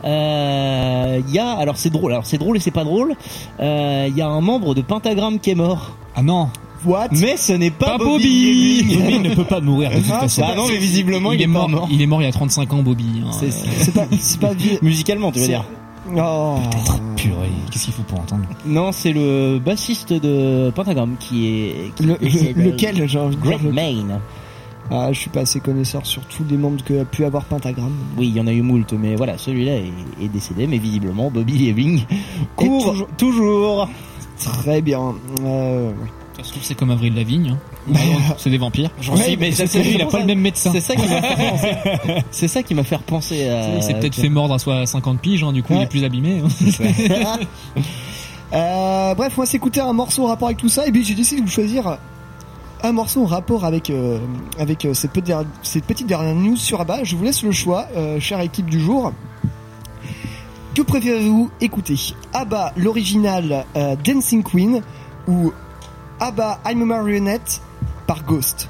Euh, Il y a, alors c'est drôle, alors c'est drôle et c'est pas drôle. Euh, Il y a un membre de Pentagram qui est mort. Ah non. What? Mais ce n'est pas, Pas Bobby. Bobby. Bobby ne peut pas mourir de toute Ah, façon. Ah non, mais visiblement il, il est mort. Il est mort il y a 35 ans, Bobby. hein. C'est- C'est pas, c'est pas vieux. Musicalement, tu veux C'est- dire Oh. Purée, qu'est-ce qu'il faut pour entendre? Non, c'est le bassiste de Pentagram qui est. Qui Le- lequel, j'ai envie de dire Greg le- Main. Ah, je suis pas assez connaisseur sur tous les membres que a pu avoir Pentagram. Oui, il y en a eu moult, mais voilà, celui-là est, est décédé, mais visiblement Bobby Ewing court toujours- toujours. Très bien. Euh, Ça se trouve c'est comme Avril Lavigne. hein. c'est des vampires. J'en suis, mais ça, c'est- il a pas le même médecin. C'est ça qui m'a fait penser. C'est ça qui m'a fait penser à. Il s'est peut-être fait mordre à soi 50 piges, hein, du coup il est plus abîmé. hein. Euh, bref, on va s'écouter un morceau en rapport avec tout ça, et puis j'ai décidé de vous choisir un morceau en rapport avec euh, avec euh, cette, petite, cette petite dernière news sur ABBA. Je vous laisse le choix, euh, chère équipe du jour. Que préférez-vous écouter? ABBA, l'original euh, Dancing Queen, ou ABBA I'm a Marionette par Ghost?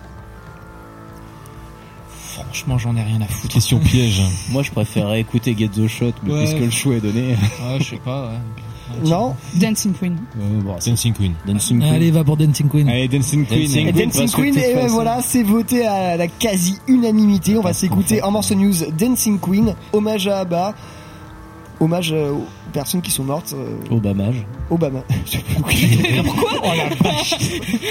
Franchement j'en ai rien à foutre. Question piège. Moi, je préférerais écouter Get the Shot, mais Ouais. puisque le choix est donné. Ouais, je sais pas. Ouais. Non? Dancing Queen. Euh, bon, c'est- Dancing Queen. Dancing Queen. Allez, va pour Dancing Queen. Allez, Dancing Queen. Dancing Et Queen, Dancing parce que Queen, de toute et ben façon- voilà, c'est voté à la quasi unanimité. On va s'écouter en morceau news Dancing Queen, hommage à ABBA, hommage euh, aux personnes qui sont mortes. euh, Obamage. Obama. Pourquoi Oh la vache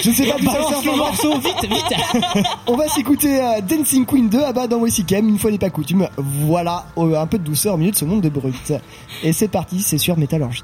Je sais pas d'où ça sort. le morceau, vite, vite On va s'écouter euh, Dancing Queen 2 ABBA dans Wesicam, une fois n'est pas coutume. Voilà, euh, un peu de douceur au milieu de ce monde de brut. Et c'est parti, c'est sur Métallurgie.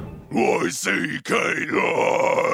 Y C K.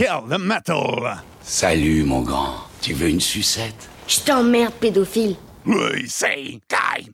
The Metal. Salut, mon grand. Tu veux une sucette? Je t'emmerde, pédophile. We say time.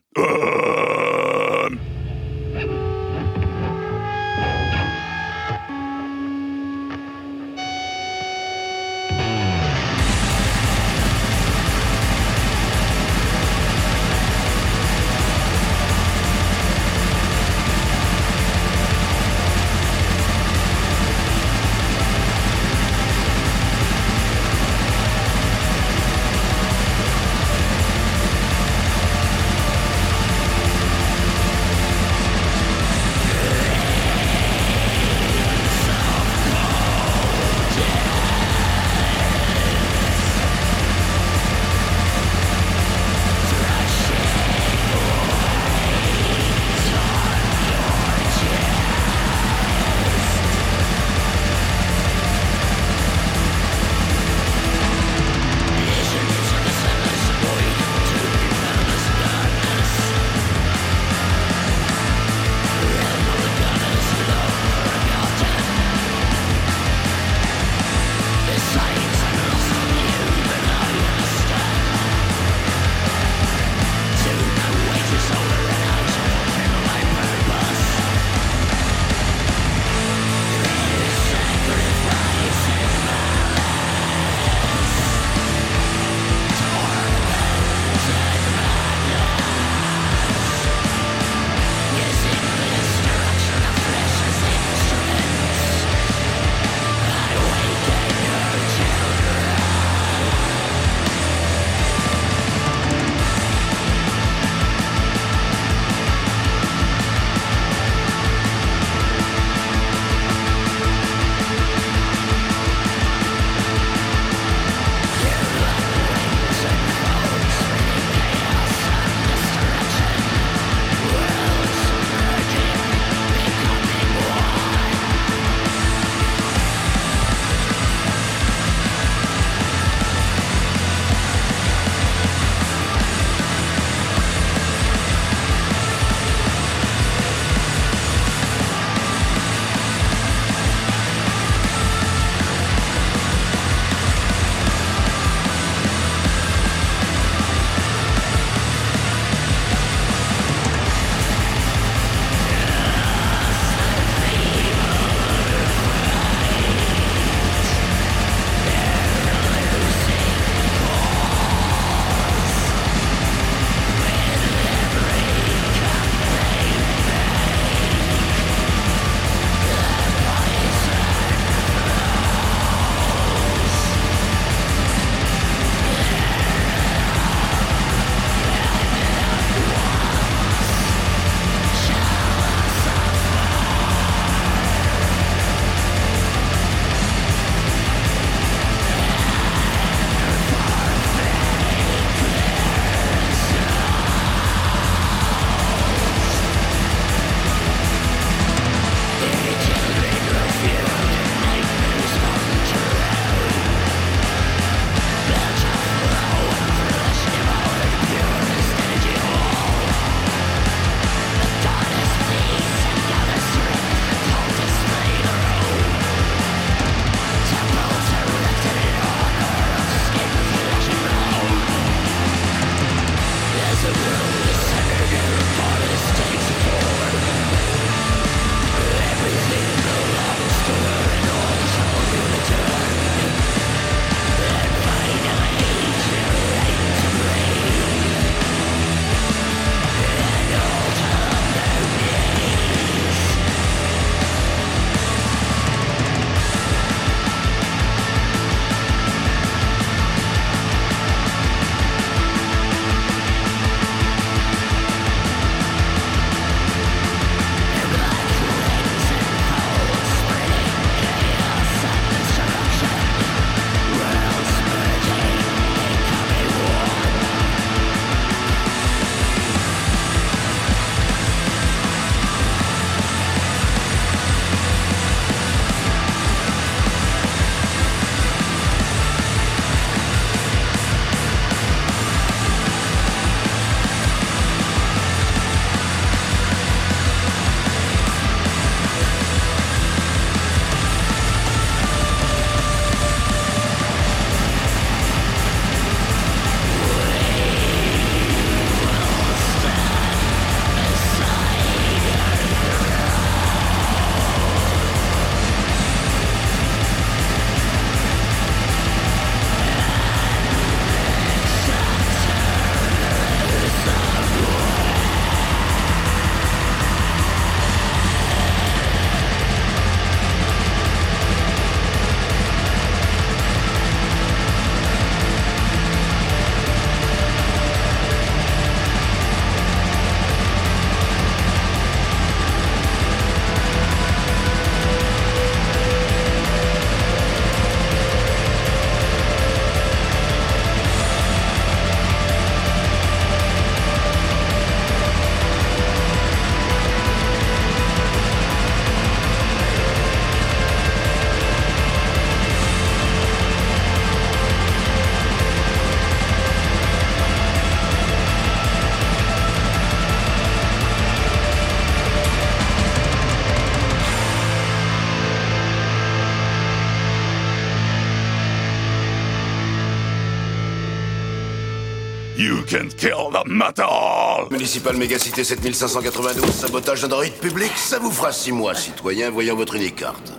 Can kill the metal! Municipal Mégacité 7592, sabotage d'un droïde public, ça vous fera six mois, citoyen, voyant votre unique carte.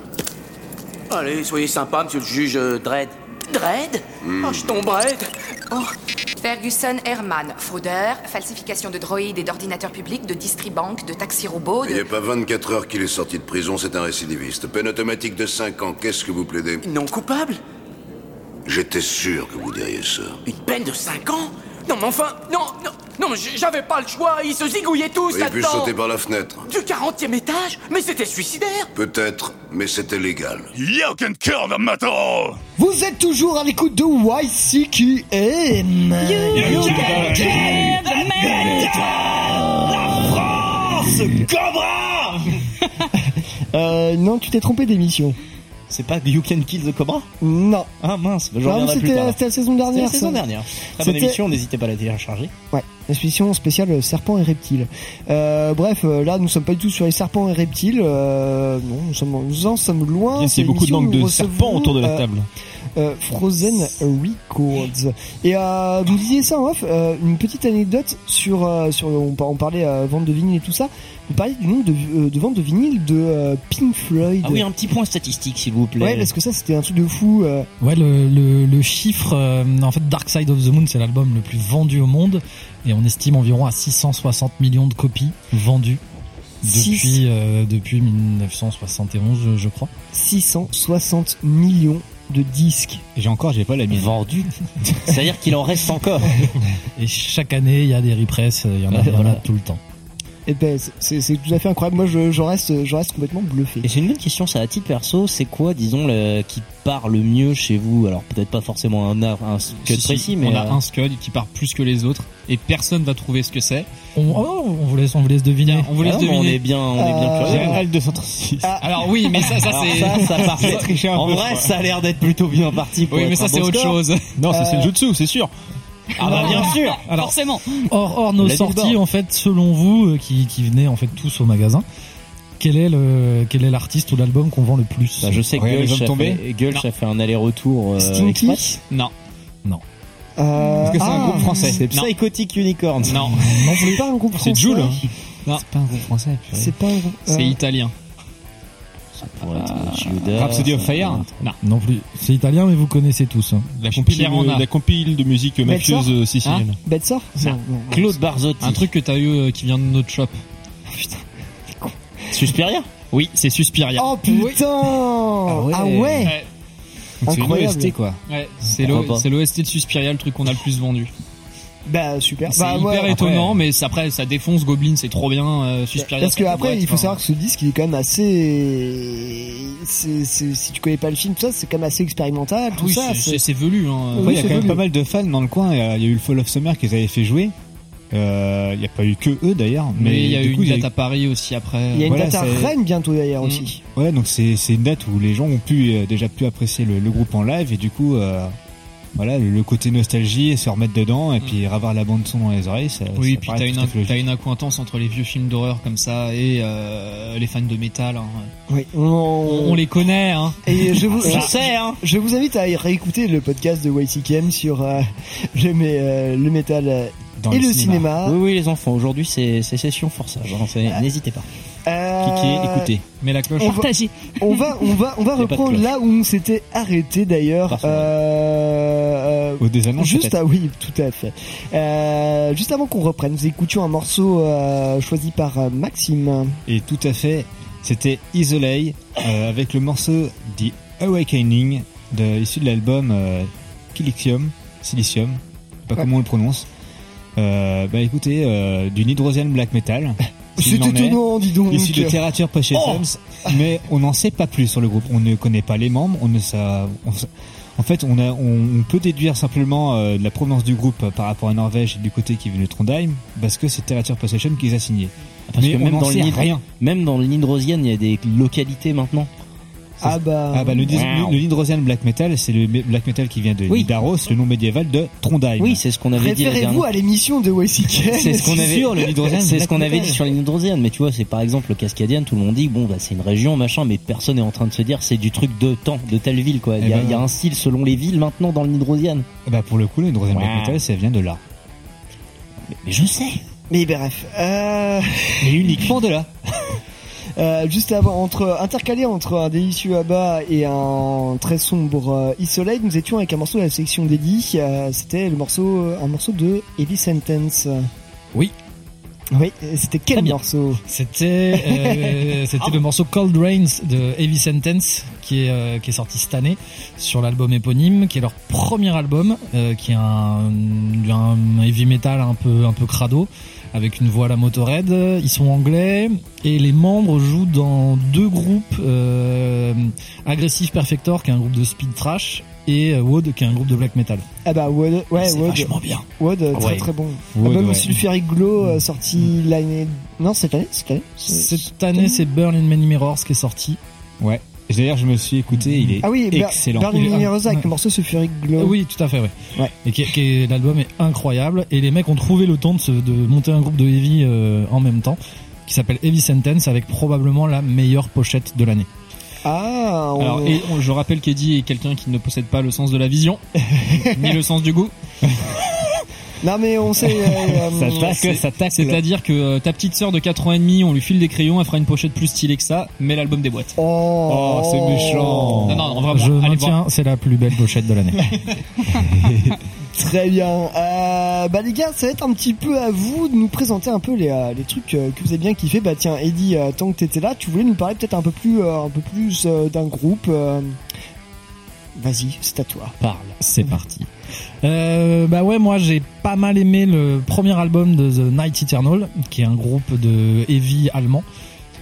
Allez, soyez sympa, monsieur le juge euh, Dredd. Dredd Hmm. Oh, je tomberai Oh. Ferguson Herman, fraudeur, falsification de droïdes et d'ordinateurs publics, de distribank, de taxi robot, Il n'y a pas 24 heures qu'il est sorti de prison, c'est un récidiviste. Peine automatique de 5 ans, qu'est-ce que vous plaidez? Non coupable? J'étais sûr que vous diriez ça. Une peine de 5 ans? Non mais enfin, non, non, non, j'avais pas le choix, ils se zigouillaient tous Il a pu là-dedans sauter par la fenêtre. Du 40e étage? Mais c'était suicidaire Peut-être, mais c'était légal. You can kill the metal! Vous êtes toujours à l'écoute de YCQM. Cobra Euh, non, tu t'es trompé d'émission. C'est pas You Can Kill the Cobra Non. Ah mince, bah, Non, reviendrai plus c'était tard. c'était la saison dernière. C'était la saison dernière. Très bonne C'était- émission, n'hésitez pas à la télécharger. Ouais, l'exposition spéciale euh, serpents et reptiles. Euh, bref, euh, là, nous sommes pas du tout sur les serpents et reptiles. Euh, non, nous, sommes, nous en sommes loin. Bien, C'est c'est beaucoup de nous de serpents autour de la euh, table. euh, Frozen Records. Et euh, vous disiez ça en off, euh, une petite anecdote sur, euh, sur on, on parlait euh, vente de vinyle et tout ça. Vous parliez du nombre de, euh, de ventes de vinyle de euh, Pink Floyd. Ah oui, un petit point statistique s'il vous plaît. Ouais, parce que ça c'était un truc de fou. euh. Ouais, le, le, le chiffre, euh, en fait, Dark Side of the Moon, c'est l'album le plus vendu au monde, et on estime environ à 660 millions de copies vendues depuis euh, depuis 1971, je, je crois. 660 millions de disques. J'ai encore, j'ai pas la mienne. Vendu. C'est-à-dire qu'il en reste encore. Et chaque année, il y a des represses, il y en a, il y en a Voilà. tout le temps. Et ben c'est c'est tout à fait incroyable. Moi je, je reste je reste complètement bluffé. Et j'ai une bonne question, ça à titre perso, c'est quoi, disons, le, qui part le mieux chez vous? Alors peut-être pas forcément un, un Si, si, précis, mais on a euh, un scud qui part plus que les autres et personne va trouver ce que c'est. On, oh, on vous laisse, on vous laisse deviner. On vous laisse ah deviner. on est bien, on est bien Euh, curieux. Général 236. Alors oui, mais ça, ça c'est. ça, ça triché un En peu, vrai, ça a l'air d'être plutôt bien parti. Pour Oui, mais ça c'est autre chose. Non, ça c'est Euh, le jutsu, c'est sûr. Ah bah bien sûr. Alors, Forcément. hors, hors nos La sorties, Billboard. en fait, selon vous, euh, qui, qui venez en fait tous au magasin, quel est le quel est l'artiste ou l'album qu'on vend le plus Bah, je sais que Regarde Gulch hommes a, tombés. fait, Gulch a fait un aller-retour euh, Stinky express. Non, Euh, Parce que c'est un ah, groupe français. C'est Non. Psychotic Unicorns. non, Non, c'est pas un groupe français. C'est. Non. C'est pas un groupe français. C'est pas un groupe. c'est euh, italien. Ça pourrait être Judas, Rhapsody of Fire. être- Non. Non plus. C'est italien, mais vous connaissez tous. hein. La compile, a. la compile de musique mafieuse euh, sicilienne. Non, non. Claude Barzotti. Un truc que t'as eu euh, qui vient de notre shop. Suspiria Oui, c'est Suspiria. Oh putain ouais. Ah ouais Ouais, c'est une Incroyable. OST quoi. ouais, c'est l'OST de Suspiria, le truc qu'on a le plus vendu. Bah super. C'est Bah, hyper étonnant, mais après ça défonce Goblin, c'est trop bien. euh, Suspiria. Parce que après, il faut savoir que ce disque, il est quand même assez. si tu connais pas le film, ça, c'est quand même assez expérimental, tout Oui, ça. c'est- velu. Hein. Après, il y a quand même pas mal de fans dans le coin. Il y a, il y a eu le Fall of Summer qu'ils avaient fait jouer. Euh, Il n'y a pas eu que eux d'ailleurs. Mais Mais il y a eu coup, une date à Paris aussi après. Il y a une Voilà, date à Rennes bientôt d'ailleurs Mm. aussi. Ouais, donc c'est c'est une date où les gens ont pu euh, déjà pu apprécier le, le groupe en live et du coup, euh, voilà, le, côté nostalgie et se remettre dedans et puis avoir la bande son dans les oreilles. Ça, Oui, ça puis t'as une, t'as une accointance entre les vieux films d'horreur comme ça et euh, les fans de métal. hein. Oui, on, les connaît, hein. Et je vous, Je sais, hein. je vous invite à réécouter le podcast de YCKM sur euh, le, euh, le métal Dans et le le cinéma. cinéma. Oui, oui, les enfants. Aujourd'hui, c'est c'est session forçage. hein, N'hésitez pas. Euh, Cliquez, écoutez. Mais la cloche. on va, on va, on va, on va reprendre là où on s'était arrêté d'ailleurs. Euh, euh, Au des annonces, Juste oui, tout à fait. Euh, juste avant qu'on reprenne, nous écoutions un morceau euh, choisi par euh, Maxime. Et tout à fait, c'était Isolate euh, avec le morceau The Awakening de, issu de l'album euh, Silicium, Silicium, je sais pas Ouais. comment on le prononce. Euh, bah écoutez, euh, du Black Metal. C'est étonnant, dis donc. Issu de Literature Possessions, mais on n'en sait pas plus sur le groupe. On ne connaît pas les membres, on ne sa- on en fait, on, a, on, on peut déduire simplement euh, de la provenance du groupe euh, par rapport à Norvège et du côté qui vient de Trondheim, parce que c'est Literature Possession qui les a signés. Parce mais que on même n'en dans, le sait rien. même dans le Nidrosienne, il y a des localités maintenant. Ah bah. Ah bah le, Wow. le, Black Metal, c'est le Black Metal qui vient de Oui. Nidaros, le nom médiéval de Trondheim. Oui, c'est ce qu'on avait dit la Référez-vous à l'émission de YCKM. C'est ce qu'on avait, Nidrosian c'est ce qu'on avait dit sur Nidrosiennes, mais tu vois, c'est par exemple le Cascadien, tout le monde dit, bon, bah, c'est une région, machin, mais personne est en train de se dire, c'est du truc de temps, de telle ville, quoi. Il y, Eh a, ben, il y a un style selon les villes maintenant dans le Nidrosian. Bah pour le coup, le Hydrosian Wow. Black Metal, ça vient de là. Mais je sais. Mais bref. Euh... Mais uniquement de là. Euh, juste avant, entre intercalé entre un délicieux abat et un très sombre euh, Isolate, nous étions avec un morceau de la section d'Eddie. euh, C'était le morceau, un morceau de Heavy Sentence. Oui. Oui, c'était quel morceau? C'était euh, c'était le morceau Cold Rains de Heavy Sentence qui est euh, qui est sorti cette année sur l'album éponyme, qui est leur premier album, euh, qui est un, un heavy metal un peu un peu crado avec une voix à la Motorhead. Ils sont anglais et les membres jouent dans deux groupes euh, Aggressive Perfector qui est un groupe de speed trash et euh, Wood qui est un groupe de black metal. Ah bah Wood, ouais, C'est Wood, vachement bien. Wood, euh, très Ouais. très bon. Wood, Album ouais. Sulfuric Glow euh, sorti l'année, non cette année, cette année. Cette année, c'est Burn in Many Mirrors qui est sorti. Ouais. D'ailleurs, je me suis écouté, il est Ah oui, Ber- excellent. Est- Mirrors avec ouais. le morceau Sulfuric Glow. Oui, tout à fait, ouais. Et qui, qui est- l'album est incroyable. Et les mecs ont trouvé le temps de, se- de monter un groupe de heavy euh, en même temps, qui s'appelle Heavy Sentence, avec probablement la meilleure pochette de l'année. Ah, on- Alors, et on- je rappelle qu'Eddie est quelqu'un qui ne possède pas le sens de la vision, ni le sens du goût. Non mais on sait. euh, euh, C'est- C'est-à-dire que euh, ta petite sœur de 4 ans et demi, on lui file des crayons, elle fera une pochette plus stylée que ça, mais l'album des boîtes. Oh, c'est méchant. Non, non, non, vraiment. Je maintiens, c'est la plus belle pochette de l'année. Très bien. Euh, bah les gars, ça va être un petit peu à vous de nous présenter un peu les, euh, les trucs euh, que vous avez bien kiffé. Bah tiens, Eddie, euh, tant que t'étais là, tu voulais nous parler peut-être un peu plus, euh, un peu plus euh, d'un groupe. euh. Vas-y, c'est à toi. Parle. C'est parti. Euh, bah ouais, moi j'ai pas mal aimé le premier album de The Night Eternal, qui est un groupe de heavy allemand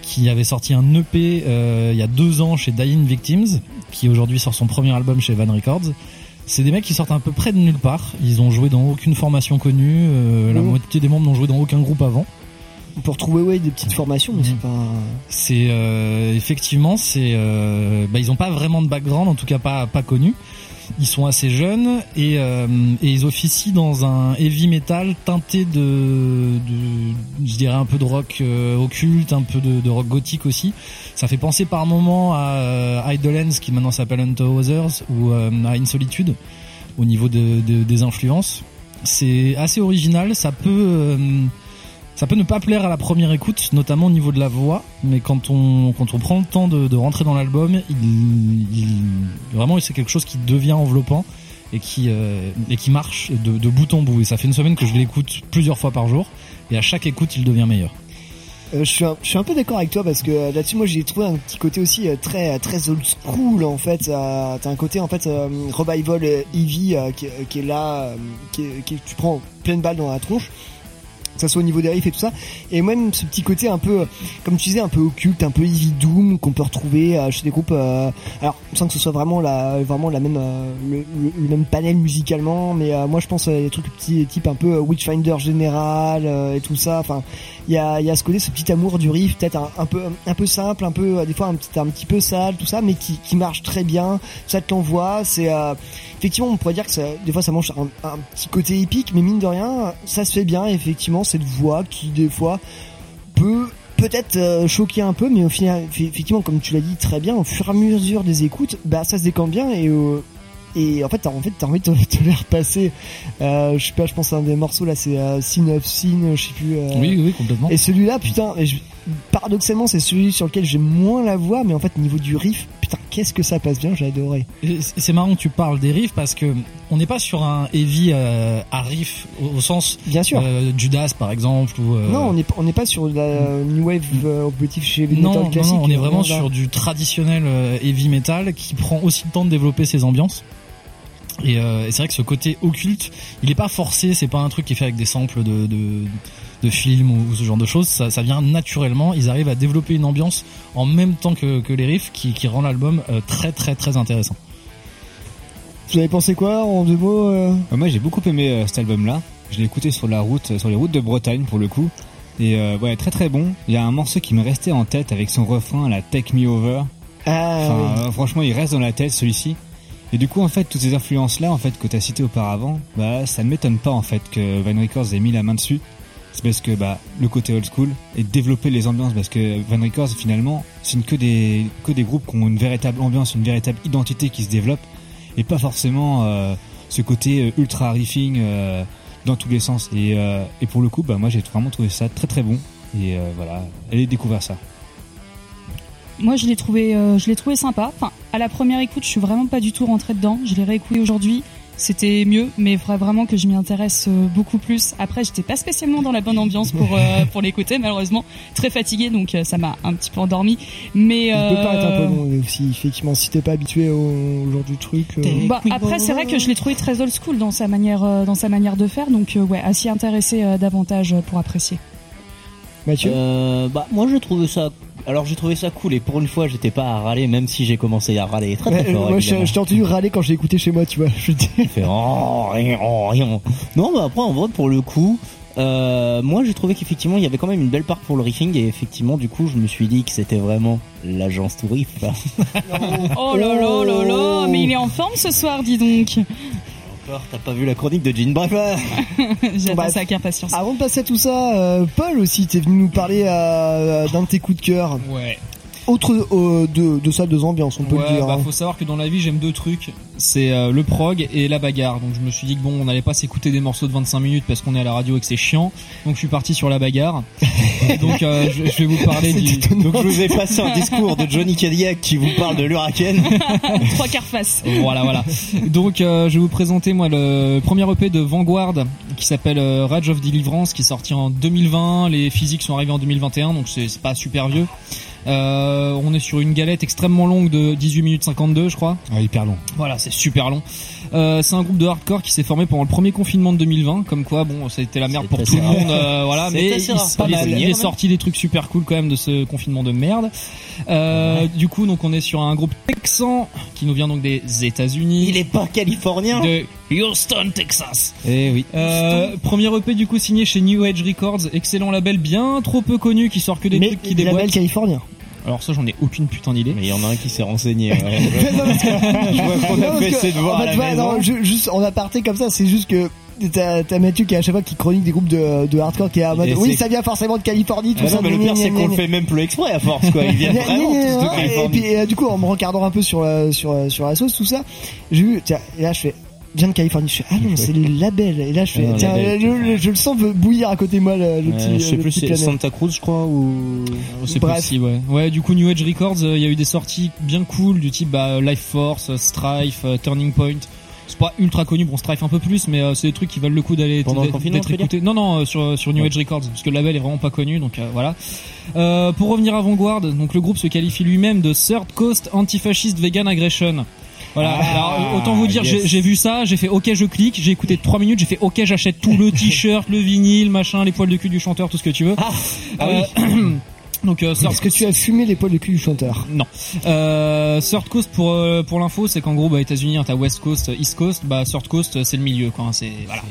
qui avait sorti un EP euh, il y a deux ans chez Dying Victims, qui aujourd'hui sort son premier album chez Van Records. C'est des mecs qui sortent à peu près de nulle part. Ils ont joué dans aucune formation connue. euh, La Mhm. moitié des membres n'ont joué dans aucun groupe avant. On peut retrouver ouais des petites formations, mais c'est pas. C'est euh, effectivement, c'est euh, bah, ils ont pas vraiment de background, en tout cas pas pas connu. Ils sont assez jeunes et, euh, et ils officient dans un heavy metal teinté de, je dirais un peu de rock euh, occulte, un peu de, rock gothique aussi. Ça fait penser par moments à euh, Idlehands qui maintenant s'appelle Hunter Others ou à Insolitude au niveau de, de- des influences. C'est assez original, ça peut ça peut ne pas plaire à la première écoute, notamment au niveau de la voix, mais quand on quand on prend le temps de, rentrer dans l'album, vraiment c'est quelque chose qui devient enveloppant et qui euh, et qui marche de, bout en bout. Et ça fait une semaine que je l'écoute plusieurs fois par jour, et à chaque écoute il devient meilleur. Euh, je suis un, je suis un peu d'accord avec toi parce que euh, là-dessus moi j'ai trouvé un petit côté aussi très très old school en fait t'as un côté en fait euh, revival Eevee qui, est là qui, qui tu prends pleine balle dans la tronche que ça soit au niveau des riffs et tout ça. Et même ce petit côté un peu comme tu disais un peu occulte un peu heavy doom qu'on peut retrouver euh, chez des groupes euh, alors sans que ce soit vraiment la vraiment la même euh, le, le- même panel musicalement mais euh, moi je pense à des trucs petits type un peu euh, Witchfinder général euh, et tout ça enfin il y a ce côté ce petit amour du riff peut-être un, peu un peu simple un peu des fois un petit un petit peu sale tout ça mais qui marche très bien ça te l'envoie c'est euh, effectivement on pourrait dire que des fois ça mange un, un petit côté épique mais mine de rien ça se fait bien effectivement cette voix qui des fois peut peut-être euh, choquer un peu mais au final effectivement comme tu l'as dit très bien au fur et à mesure des écoutes bah ça se décante bien et euh, et en fait t'as en fait t'as envie de te les repasser euh, je sais pas je pense à un des morceaux là c'est euh, Sin of Sin je sais plus euh, Oui, oui, complètement. et celui-là putain et je- paradoxalement c'est celui sur lequel j'ai moins la voix mais en fait au niveau du riff putain qu'est-ce que ça passe bien j'ai adoré C'est marrant que tu parles des riffs parce que on n'est pas sur un heavy euh, à riff au, au sens bien sûr Judas par exemple ou non on n'est on n'est pas sur la new wave of British heavy non, metal non, classique non, on est vraiment là. sur du traditionnel heavy metal qui prend aussi le temps de développer ses ambiances. Et, euh, et c'est vrai que ce côté occulte, il est pas forcé, c'est pas un truc qui est fait avec des samples de, de, de films ou, ou ce genre de choses, ça, ça vient naturellement, ils arrivent à développer une ambiance en même temps que, que les riffs qui, qui rend l'album euh, très très très intéressant. vous avez pensé quoi en deux mots euh? Moi j'ai beaucoup aimé euh, cet album-là. Je l'ai écouté sur la route, sur les routes de Bretagne pour le coup. Et euh, ouais, très très bon. Il y a un morceau qui me restait en tête avec son refrain, la Take Me Over. ah Enfin, oui. euh, franchement, il reste dans la tête celui-ci. Et du coup, en fait, toutes ces influences-là, en fait, que t'as citées auparavant, bah, ça ne m'étonne pas en fait que Van Records ait mis la main dessus. C'est parce que bah, le côté old school et développer les ambiances, parce que Van Records finalement, c'est que des que des groupes qui ont une véritable ambiance, une véritable identité qui se développe, et pas forcément euh, ce côté euh, ultra riffing, euh, dans tous les sens. Et, euh, et pour le coup, bah, moi j'ai vraiment trouvé ça très très bon. Et euh, voilà, allez découvrir ça. Moi, je l'ai trouvé, euh, je l'ai trouvé sympa. Enfin, à la première écoute, je suis vraiment pas du tout rentrée dedans. Je l'ai réécouté aujourd'hui. C'était mieux, mais faudrait vraiment que je m'y intéresse euh, beaucoup plus. Après, j'étais pas spécialement dans la bonne ambiance pour euh, pour l'écouter, malheureusement. Très fatiguée, donc euh, ça m'a un petit peu endormi. Mais Il peut paraître un peu long aussi, effectivement, si t'es pas habitué au, au genre du truc. euh, Bah, après, c'est vrai que je l'ai trouvé très old school dans sa manière, euh, dans sa manière de faire, donc euh, ouais, à s'y intéresser euh, davantage pour apprécier. Mathieu? Euh, Bah moi j'ai trouvé ça. Alors j'ai trouvé ça cool et pour une fois j'étais pas à râler même si j'ai commencé à râler très très Ouais, fort. moi, je, t'ai entendu râler quand j'ai écouté chez moi, tu vois. Je dis. Fait oh, rien, oh, rien. Non, mais après, en vrai, pour le coup, euh, moi, j'ai trouvé qu'effectivement, il y avait quand même une belle part pour le riffing et effectivement, du coup, je me suis dit que c'était vraiment l'agence tout riff. Oh là là là là, mais il est en forme ce soir, dis donc. T'as pas vu la chronique de Jean Bref. J'attends ça avec impatience. Avant de passer à tout ça, euh, Paul aussi, t'es venu nous parler euh, d'un de tes coups de cœur. Ouais. Autre euh, de, de salles de ambiance, on peut Ouais, le dire. bah hein. faut savoir que dans la vie j'aime deux trucs, c'est euh, le prog et la bagarre. Donc je me suis dit que bon, on n'allait pas s'écouter des morceaux de 25 minutes parce qu'on est à la radio et que c'est chiant. Donc je suis parti sur la bagarre. Donc euh, je, je vais vous parler du. Donc, je vous ai passé un discours de Johnny Cadillac qui vous parle de l'Huracan. Trois quarts face. Voilà, voilà. Donc, euh, je vais vous présenter moi le premier EP de Vanguard qui s'appelle euh, Rage of Deliverance, qui est sorti en 2020. Les physiques sont arrivés en 2021, donc c'est c'est pas super vieux. Euh, on est sur une galette extrêmement longue de 18 minutes 52, je crois. Ah, hyper long. Voilà, c'est super long. Euh, c'est un groupe de hardcore qui s'est formé pendant le premier confinement de 2020, comme quoi, bon, ça a été la merde pour tout le monde, euh, voilà, mais il, pas mal. il est sorti des trucs super cool quand même de ce confinement de merde. Euh, Du coup, donc on est sur un groupe texan qui nous vient donc des États-Unis. Il est pas californien. De Houston, Texas. Eh oui. Euh, premier EP du coup signé chez New Age Records, excellent label bien trop peu connu qui sort que des Mais trucs qui label déboîtent. californien. Alors ça j'en ai aucune putain d'idée. Mais il y en a un qui s'est renseigné. Non, parce que- Je vois qu'on Non, a fait que, ses devoirs en à fait, la voilà, maison. non, ju- juste en aparté comme ça, c'est juste que t'as Mathieu qui à chaque fois qui chronique des groupes de, de hardcore qui est en mode oui ça vient forcément de Californie tout Ah ça non, mais le pire c'est qu'on le fait même plus exprès à force quoi. Gna, gna, vraiment tous de gna, Et Californie. puis euh, du coup en me regardant un peu sur la, sur, euh, sur la sauce tout ça, j'ai vu tiens et là je fais vient de Californie, je fais ah non c'est le label et là je fais Ah, tiens label. je, le sens bouillir à côté de moi le, le petit je sais le plus, c'est. Santa Cruz, je crois, ou. C'est possible, ouais. Ouais, du coup, New Age Records, euh, il y a eu des sorties bien cool du type bah, Life Force, euh, Strife, euh, Turning Point. C'est pas ultra connu, bon Strife un peu plus, mais euh, c'est des trucs qui valent le coup d'aller d'être. Non, non, sur sur New Ouais. Age Records, parce que le label est vraiment pas connu, donc voilà. Pour revenir à Vanguard, donc le groupe se qualifie lui-même de Third Coast Anti-Fascist Vegan Aggression. Voilà. Ah, Alors, autant vous dire, yes. j'ai- j'ai vu ça, j'ai fait OK, je clique, j'ai écouté 3 minutes, j'ai fait OK, j'achète tout le t-shirt, le vinyle, machin, les poils de cul du chanteur, tout ce que tu veux. ah Euh, Donc euh, Est-ce que tu as fumé les poils de cul du chanteur? Non. Euh, Third Coast pour euh, pour l'info, c'est qu'en gros, bah, États-Unis, hein, t'as West Coast, East Coast, bah Third Coast, c'est le milieu, quoi. hein, C'est voilà.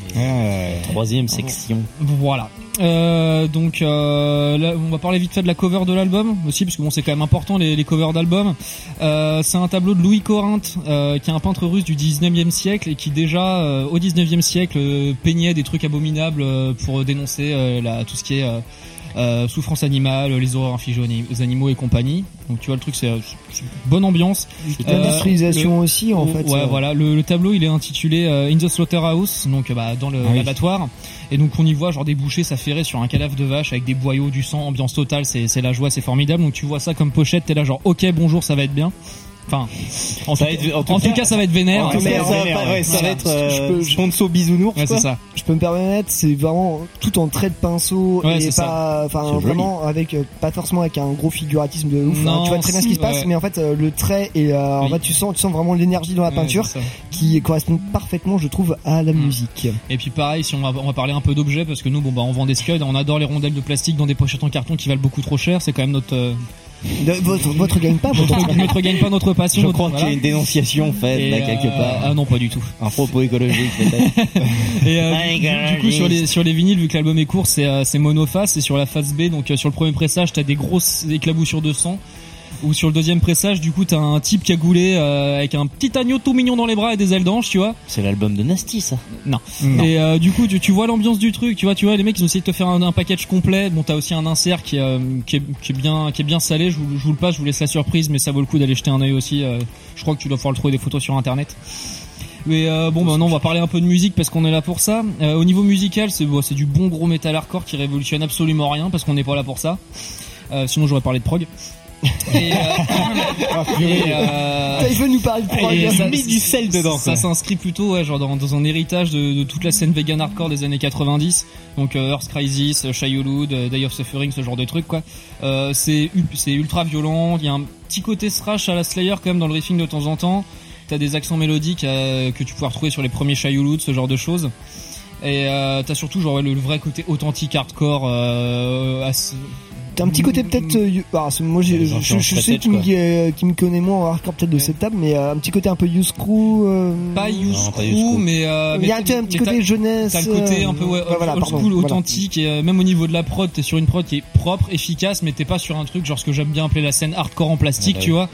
Troisième section. Voilà. Euh, donc euh, là, on va parler vite fait de la cover de l'album aussi, parce que bon, c'est quand même important les, les covers d'albums. Euh, c'est un tableau de Louis Corinthe, euh, qui est un peintre russe du 19e siècle et qui déjà euh, au 19e siècle peignait des trucs abominables pour dénoncer la, tout ce qui est euh, euh, souffrance animale, les horreurs infligées aux ani- aux animaux et compagnie. Donc tu vois le truc, c'est euh, bonne ambiance. L'industrialisation le- aussi en fait. Ouais, euh, voilà. Le, le tableau, il est intitulé euh, In the Slaughterhouse, donc bah, dans le Ah oui. l'abattoir. Et donc on y voit genre des bouchers s'affairer sur un cadavre de vache avec des boyaux, du sang, ambiance totale. C'est c'est la joie, c'est formidable. Donc tu vois ça comme pochette, t'es là genre ok bonjour, ça va être bien. Enfin, en, Ça tout, va être- en tout cas, ça va être vénère. En tout cas, ça va, pas- ouais, ça va être euh, sponsor bisounours. Ouais, c'est ça. je peux me permettre, c'est vraiment tout en trait de pinceau Ouais, et c'est pas, enfin joli. vraiment avec euh, pas forcément avec un gros figuratisme de ouf. Non, hein. tu vois très bien ce qui se passe, ouais. mais en fait euh, le trait et euh, en fait, tu sens, tu sens vraiment l'énergie dans la peinture qui correspond parfaitement, je trouve, à la Mm. musique. Et puis pareil, si on va, on va parler un peu d'objets, parce que nous, bon bah, on vend des scuds, on adore les rondelles de plastique dans des pochettes en carton qui valent beaucoup trop cher. C'est quand même notre, euh, De- votre, votre gagne pas, votre notre, notre gagne pas notre passion. Je notre- crois qu'il y a voilà. une dénonciation faite Et, là quelque euh, part. Ah non, pas du tout. Un propos écologique peut-être. Et euh, du, coup sur les sur les vinyles vu que l'album est court c'est euh, c'est monoface et sur la face B donc sur le premier pressage t'as des grosses éclaboussures de sang ou sur le deuxième pressage du coup t'as un type qui a goulé euh, avec un petit agneau tout mignon dans les bras et des ailes d'ange tu vois C'est l'album de Nasty ça. non, Non. et euh, du coup tu, tu vois l'ambiance du truc tu vois tu vois les mecs ils ont essayé de te faire un, un package complet bon t'as aussi un insert qui, est, euh, qui, est, qui est bien qui est bien salé je vous, je vous le passe je vous laisse la surprise mais ça vaut le coup d'aller jeter un œil aussi euh, je crois que tu dois pouvoir le trouver des photos sur internet Mais euh, bon, maintenant on va parler un peu de musique parce qu'on est là pour ça. Euh, au niveau musical, c'est bon, c'est du bon gros metal hardcore qui révolutionne absolument rien parce qu'on n'est pas là pour ça. Euh, sinon j'aurais parlé de prog. Et, euh, et, euh, Il veut nous parler prog. et ça- Mis du sel dedans, Ça s'inscrit plutôt ouais, genre dans, dans un héritage de, de toute la scène vegan hardcore des années 90. Donc euh, Earth Crisis, euh, Childhood, euh, Day of Suffering, ce genre de trucs quoi. Euh, c'est ultra violent. Il y a un petit côté thrash à la Slayer quand même dans le riffing de temps en temps. T'as des accents mélodiques euh, que tu pouvais retrouver sur les premiers Childhood, ce genre de choses. Et euh, t'as surtout genre ouais, le, le vrai côté authentique hardcore. Euh, assez- T'as un petit côté peut-être. euh, you- ah, c'est- moi, je, je, je sais qui me, euh, qui me connaît moins en hardcore peut-être de cette table, mais euh, un petit côté un peu use crew. euh, pas use crew, mais euh, Il y a un, un petit côté jeunesse. T'as le côté euh, un peu ouais, voilà, old pardon, school, voilà. authentique et euh, même au niveau de la prod, t'es sur une prod qui est propre, efficace, mais t'es pas sur un truc genre ce que j'aime bien appeler la scène hardcore en plastique, Ouais, tu ouais. vois.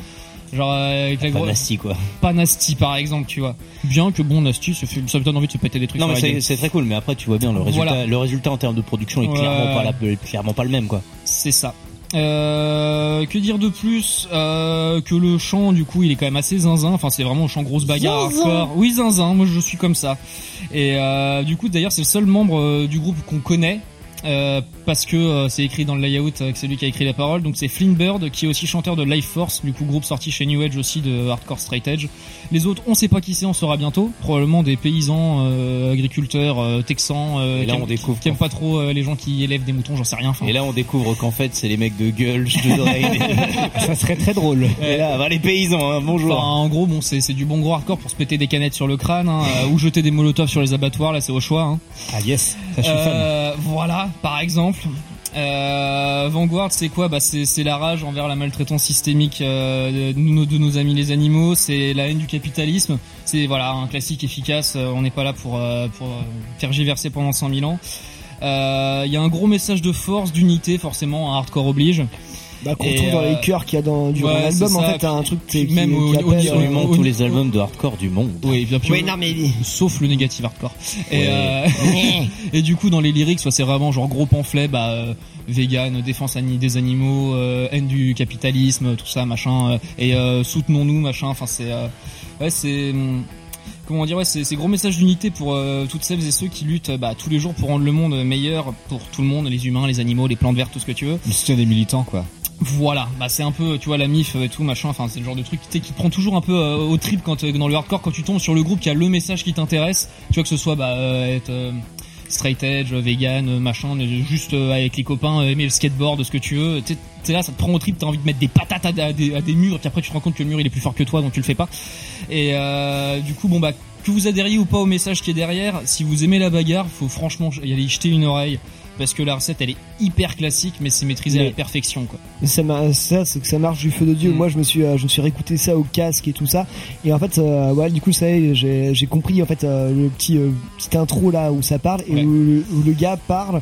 Genre euh, avec la Pas gros- nasty, quoi. Pas nasty par exemple, tu vois. Bien que bon nasty, ça, fait, ça me donne envie de se péter des trucs. Non, mais c'est très cool, mais après, tu vois bien, le résultat, Voilà. le résultat en termes de production est Ouais. clairement, pas la- clairement pas le même, quoi. C'est ça. Euh, que dire de plus euh, que le chant du coup il est quand même assez zinzin enfin c'est vraiment un chant grosse bagarre Zinzin. hardcore oui zinzin moi je suis comme ça et euh, du coup d'ailleurs c'est le seul membre du groupe qu'on connaît euh, parce que euh, c'est écrit dans le layout avec celui qui a écrit les paroles donc c'est Flynn Bird qui est aussi chanteur de Life Force du coup groupe sorti chez New Age aussi de hardcore straight edge les autres on sait pas qui c'est on saura bientôt probablement des paysans euh, agriculteurs euh, texans euh, Et là, on découvre qui aiment pas trop euh, les gens qui élèvent des moutons j'en sais rien Et là, on découvre qu'en fait, c'est les mecs de Gulch, de Drain. Ça serait très drôle. Et là, bah, les paysans, hein, bonjour. Enfin, en gros, bon, c'est c'est du bon gros hardcore pour se péter des canettes sur le crâne, hein, euh, ou jeter des molotovs sur les abattoirs. Là, c'est au choix. Hein. Ah yes, ça je suis fan. Euh, voilà, par exemple. Euh, Vanguard, c'est quoi? Bah, c'est la rage envers la maltraitance systémique euh, de, nos, de nos amis les animaux. C'est la haine du capitalisme. C'est voilà un classique efficace. Euh, On n'est pas là pour euh, pour tergiverser pendant 100 000 ans. Il y a un gros message de force, d'unité, forcément. Un hardcore oblige. Bah, qu'on trouve dans euh, les chœurs qu'il y a dans, durant ouais, l'album, c'est en fait, t'as un truc qui, même qui, au- qui au- appelle, au- euh, Absolument au- tous les albums de hardcore du monde. Oui, bien sûr. Oui, non, mais- Sauf le négatif hardcore. Et, Ouais. euh, et du coup, dans les lyrics, soit c'est vraiment genre gros pamphlet, bah, euh, vegan, défense ani- des animaux, euh, haine du capitalisme, tout ça, machin, euh, et euh, soutenons-nous, machin. Enfin, c'est, euh, ouais, c'est, hum, comment dire, ouais, c'est, c'est gros message d'unité pour euh, toutes celles et ceux qui luttent, bah, tous les jours pour rendre le monde meilleur pour tout le monde, les humains, les animaux, les plantes vertes, tout ce que tu veux. Le soutien des militants, quoi. Voilà, bah c'est un peu, tu vois, la mif et tout machin. Enfin, c'est le genre de truc qui prend toujours un peu euh, au trip quand euh, dans le hardcore quand tu tombes sur le groupe qui a le message qui t'intéresse. Tu vois que ce soit bah euh, être euh, straight edge, vegan, euh, machin, euh, juste euh, avec les copains, euh, aimer le skateboard, ce que tu veux. T'es là, ça te prend au trip, t'as envie de mettre des patates à, des, à des murs, puis après tu te rends compte que le mur il est plus fort que toi, donc tu le fais pas. Et euh, du coup, bon bah que vous adhériez ou pas au message qui est derrière, si vous aimez la bagarre, faut franchement y aller jeter une oreille. Parce que la recette elle est hyper classique mais c'est maîtrisé à la perfection quoi. ça, ça c'est que ça marche du feu de Mm. Dieu. Moi, je me suis, euh, je me suis réécouté ça au casque et tout ça. Et en fait, euh, ouais, du coup, ça, j'ai, compris en fait euh, le petit, euh, petit intro là où ça parle et Ouais. où, le- où le gars parle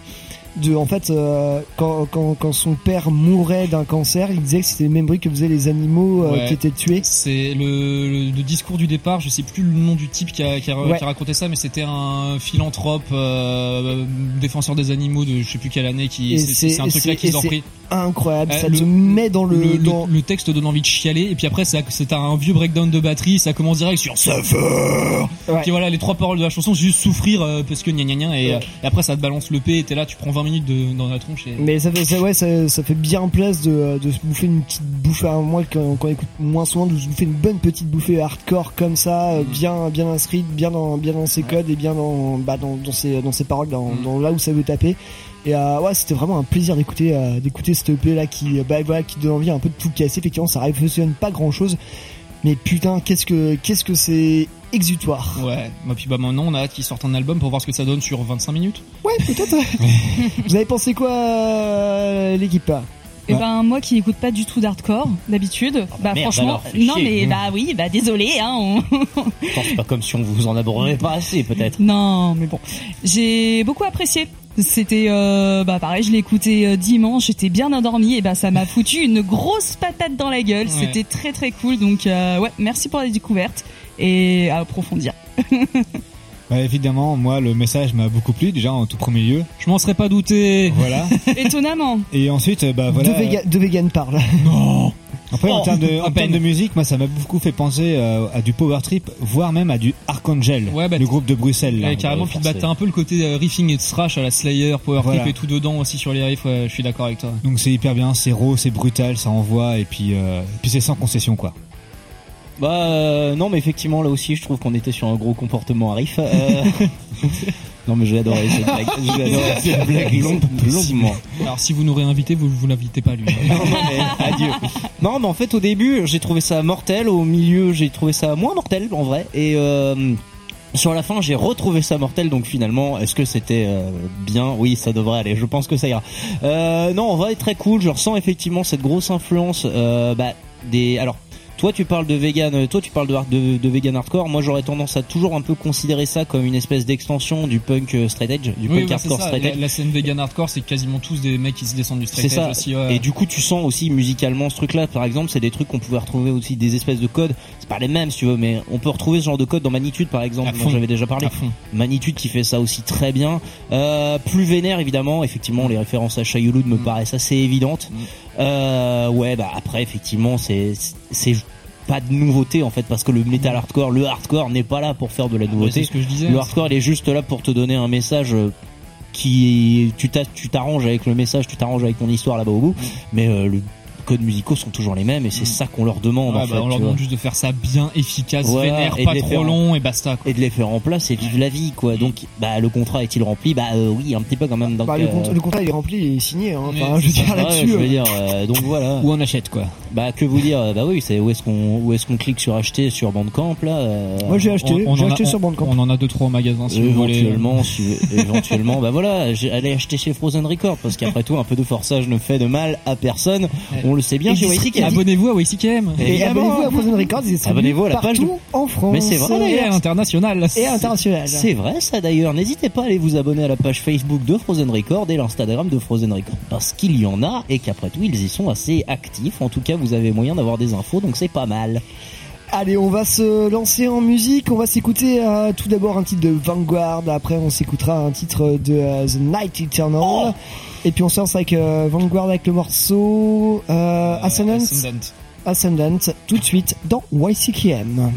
de, en fait, euh, quand, quand, quand son père mourait d'un cancer, il disait que c'était le même bruit que faisaient les animaux euh, Ouais. qui étaient tués. C'est le, le- le discours du départ, je sais plus le nom du type qui a, qui a, Ouais. qui a raconté ça, mais c'était un philanthrope, euh, défenseur des animaux de je sais plus quelle année, qui Et c'est un et truc là et c'est pris. Incroyable, Euh, ça te met dans le, le, dans- le texte donne envie de chialer, et puis après c'est un vieux breakdown de batterie, ça commence direct sur Suffer Ouais. Puis voilà, les trois paroles de la chanson, c'est juste souffrir euh, parce que gna gna gna, et, euh, et après ça te balance le P, et t'es là, tu prends 20 minutes de, dans la tronche. Et... Mais ça fait, ça, ouais, ça, ça fait bien place de, de se bouffer une petite bouffée. à moi, quand, quand on écoute moins souvent, de se bouffer une bonne petite bouffée hardcore comme ça, euh, bien, bien inscrite, bien dans, bien dans ses codes et bien dans, bah, dans, dans ses, dans ses paroles, dans, dans là où ça veut taper. Et euh, ouais, c'était vraiment un plaisir d'écouter, euh, d'écouter cette EP là qui, bah, voilà, qui donne envie un peu de tout casser. Effectivement, ça révolutionne pas grand chose, mais putain, qu'est-ce que, qu'est-ce que c'est exutoire. Ouais, bah, puis bah maintenant on a hâte qu'ils sortent un album pour voir ce que ça donne sur 25 minutes. Ouais, peut-être. Vous avez pensé quoi, euh, l'équipe? Et ben moi qui écoute pas du tout d'hardcore d'habitude, bah merde, franchement, non chier. mais Mmh. bah oui, bah désolé hein. on- c'est pas comme si on vous en aborderait pas assez, peut-être. non mais bon, j'ai beaucoup apprécié. C'était euh, bah pareil, je l'ai écouté euh, dimanche, j'étais bien endormi et bah ça m'a foutu une grosse patate dans la gueule. Ouais. C'était très très cool donc euh, ouais, merci pour la découverte et à approfondir. Bah, évidemment, moi, le message m'a beaucoup plu, déjà, en tout premier lieu. Je m'en serais pas douté. Voilà. Étonnamment. Et ensuite, bah voilà. de, véga- de vegan parle. Non. Après, en Oh, termes de, à en termes de musique, moi, ça m'a beaucoup fait penser euh, à du Power Trip, voire même à du Archangel, Ouais, bah, le groupe de Bruxelles. là, Ouais, carrément, puis bah, t'as un peu le côté euh, riffing et thrash à la Slayer, Power Voilà. Trip et tout dedans aussi sur les riffs, ouais, je suis d'accord avec toi. Donc c'est hyper bien, c'est raw, c'est brutal, ça envoie, et puis, euh, et puis c'est sans concession, quoi. Bah euh, non, mais effectivement là aussi, je trouve qu'on était sur un gros comportement à riff. Euh, non, mais j'ai adoré cette blague. J'ai adoré cette blague longuement. Alors si vous nous réinvitez, vous vous l'invitez pas lui. non, non, mais adieu. Non, mais en fait, au début, j'ai trouvé ça mortel. Au milieu, j'ai trouvé ça moins mortel, en vrai. Et euh, sur la fin, j'ai retrouvé ça mortel. Donc finalement, est-ce que c'était euh, bien? Oui, ça devrait aller. Je pense que ça ira. Euh, non, en vrai, très cool. Je ressens effectivement cette grosse influence. Euh, bah, des. Alors. Toi, tu parles de vegan, euh, toi, tu parles de, de, de vegan hardcore. Moi, j'aurais tendance à toujours un peu considérer ça comme une espèce d'extension du punk euh, straight edge, du Oui, punk bah, hardcore straight La, edge. la scène vegan hardcore, c'est quasiment tous des mecs qui se descendent du straight C'est edge ça. aussi. ouais. Et du coup, tu sens aussi musicalement ce truc-là. Par exemple, c'est des trucs qu'on pouvait retrouver aussi des espèces de codes. C'est pas les mêmes, si tu veux, mais on peut retrouver ce genre de code dans Magnitude, par exemple, dont j'avais déjà parlé. Magnitude qui fait ça aussi très bien. Euh, plus vénère, évidemment. Effectivement, les références à Shayulud Mm. me paraissent assez évidentes. Euh, ouais, bah après, effectivement, c'est pas de nouveauté en fait parce que le metal hardcore, le hardcore n'est pas là pour faire de la nouveauté. Mm. c'est ce que je disais. Le hardcore, il est juste là pour te donner un message euh, qui tu t'a- tu t'arranges avec le message, tu t'arranges avec ton histoire là-bas au bout, mais euh, le codes musicaux sont toujours les mêmes et c'est ça qu'on leur demande Ouais, en bah, fait. on leur demande juste de faire ça bien efficace, Voilà, vénère, et de pas les trop faire en- long et basta. Quoi. Et de les faire en place et vivre la vie quoi. Donc bah le contrat est-il rempli? Bah euh, oui, un petit peu quand même. Donc, Bah, le, euh, contrat, le contrat il est rempli et signé. Hein. Enfin, je veux dire ça. là-dessus. Ouais, je euh, veux dire, euh, donc voilà. Ou on achète, quoi. Bah que vous dire Bah oui, c'est où est-ce qu'on où est-ce qu'on clique sur acheter sur Bandcamp là euh, Moi j'ai acheté, on j'ai en a- acheté on- sur Bandcamp. On en a deux trois au magasin si vous voulez. éventuellement, si, éventuellement, bah voilà, j'ai- allez acheter chez Frozen Record parce qu'après tout, un peu de forçage ne fait de mal à personne. On le sait bien. Dit- Abonnez-vous à. Et Évidemment. abonnez-vous à Frozen Records, ils Abonnez-vous à la page de- en France. Mais c'est vrai, Et à l'international. Et à l'international. C'est vrai ça d'ailleurs. N'hésitez pas à aller vous abonner à la page Facebook de Frozen Record et l'Instagram de Frozen Record parce qu'il y en a et qu'après tout ils y sont assez actifs. En tout cas, vous avez moyen d'avoir des infos, donc c'est pas mal. Allez, on va se lancer en musique. On va s'écouter euh, tout d'abord un titre de Vanguard. Après, on s'écoutera un titre de euh, The Night Eternal. Oh Et puis on se lance avec euh, Vanguard avec le morceau euh, Ascendant. Ascendant. Ascendant. Tout de suite dans YCKM.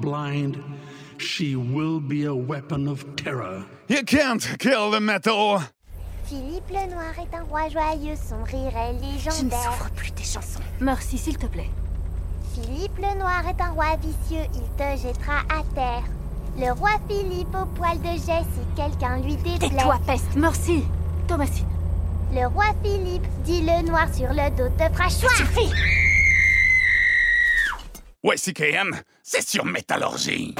Blind, she will be a weapon of terror. You can't kill the metal. Philippe le Noir est un roi joyeux, son rire est légendaire. Je ne souffre plus tes chansons. Merci, s'il te plaît. Philippe le Noir est un roi vicieux, il te jettera à terre. Le roi Philippe au poil de jet si quelqu'un lui déplaît. Tais-toi, peste. Merci. Thomasine. Le roi Philippe, dit le noir sur le dos, te fera choix. suffit. Ouais, CKM, c'est sur Métallurgie.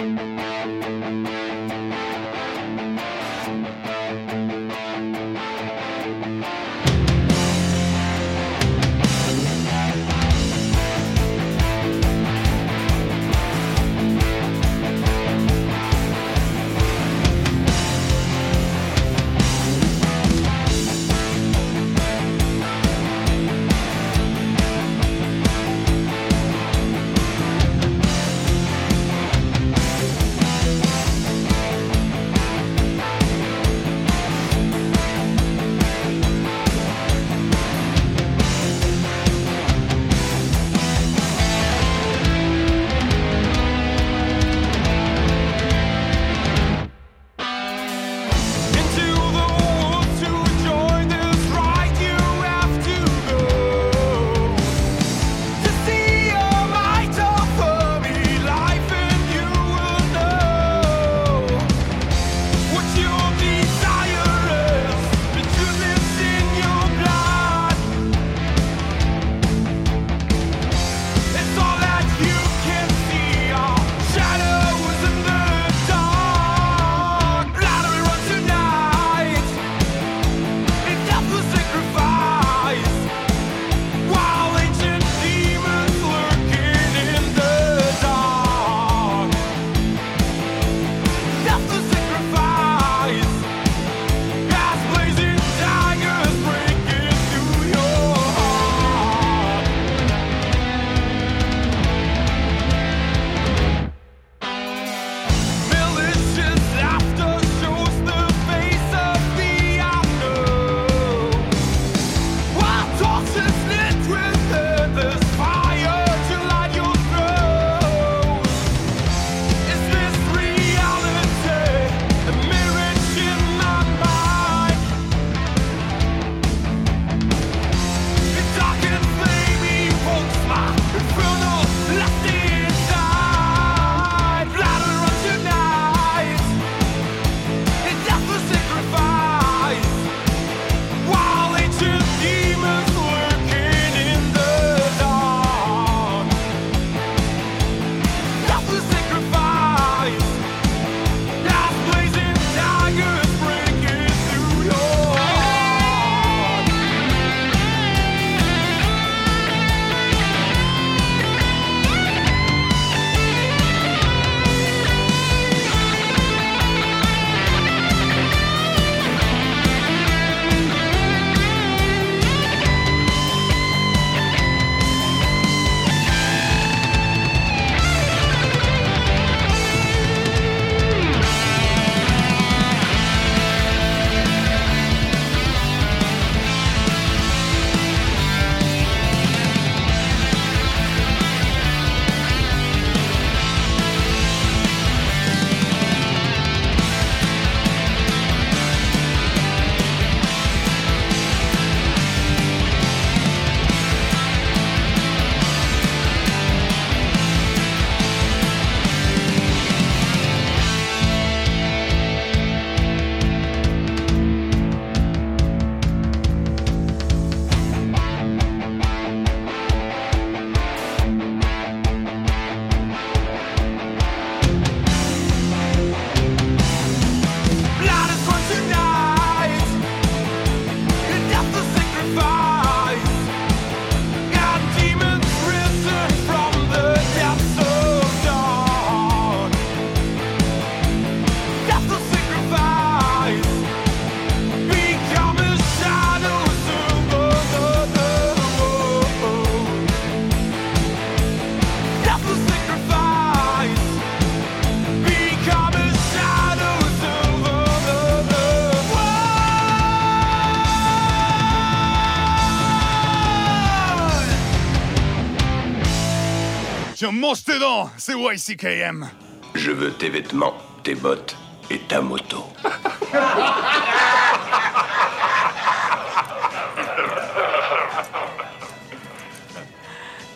Tes dents, c'est YCKM. Je veux tes vêtements, tes bottes et ta moto.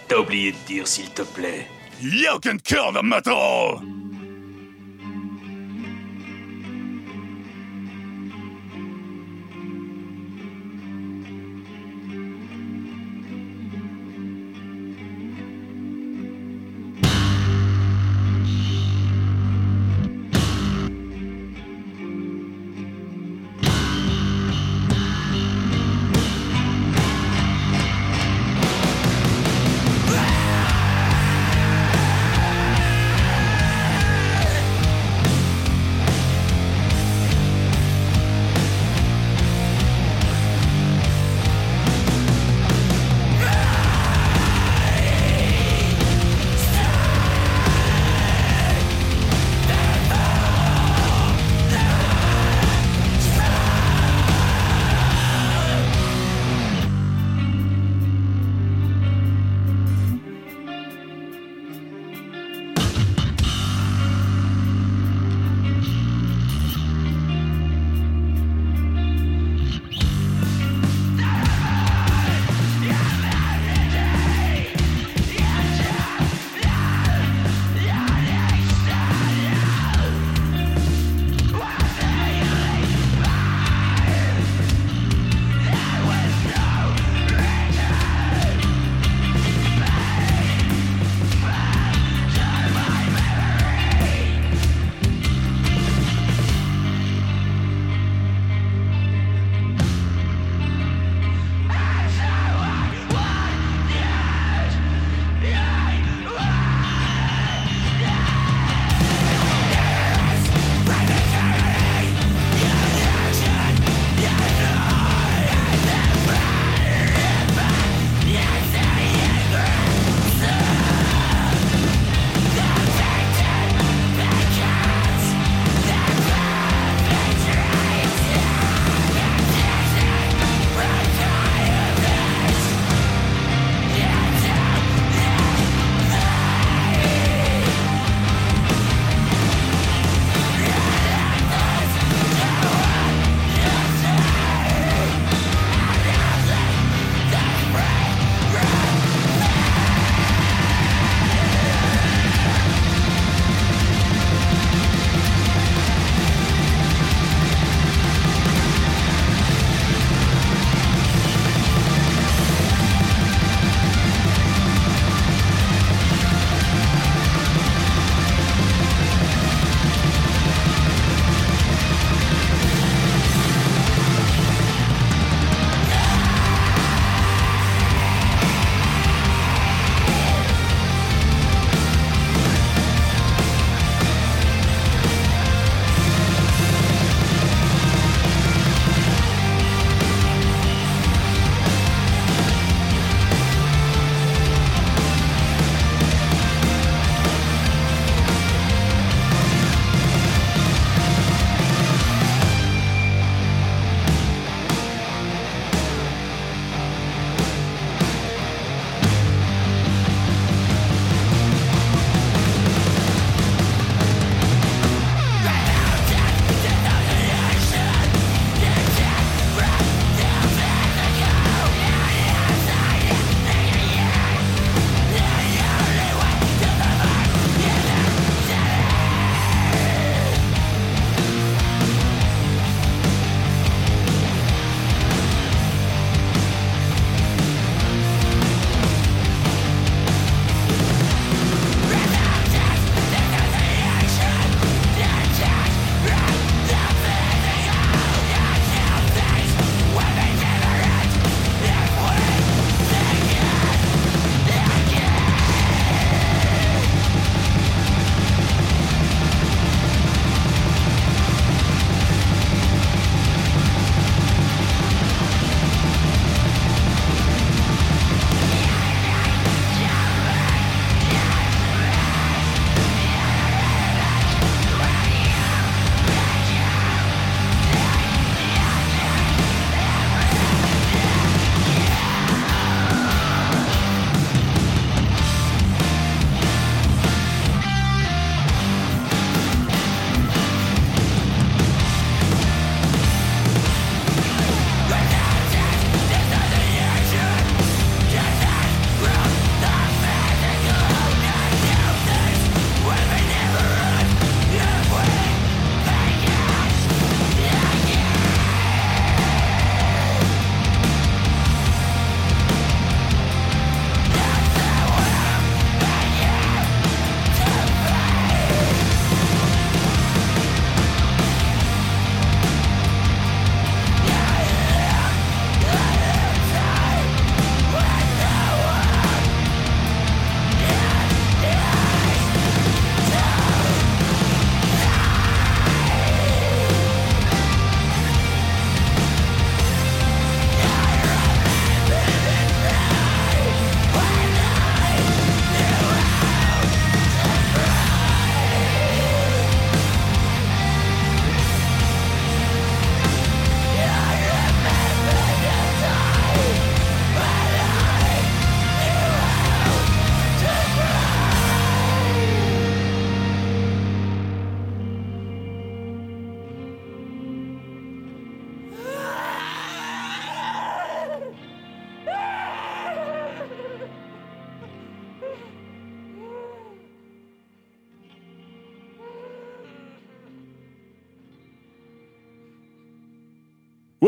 T'as oublié de dire s'il te plaît. You can kill the metal!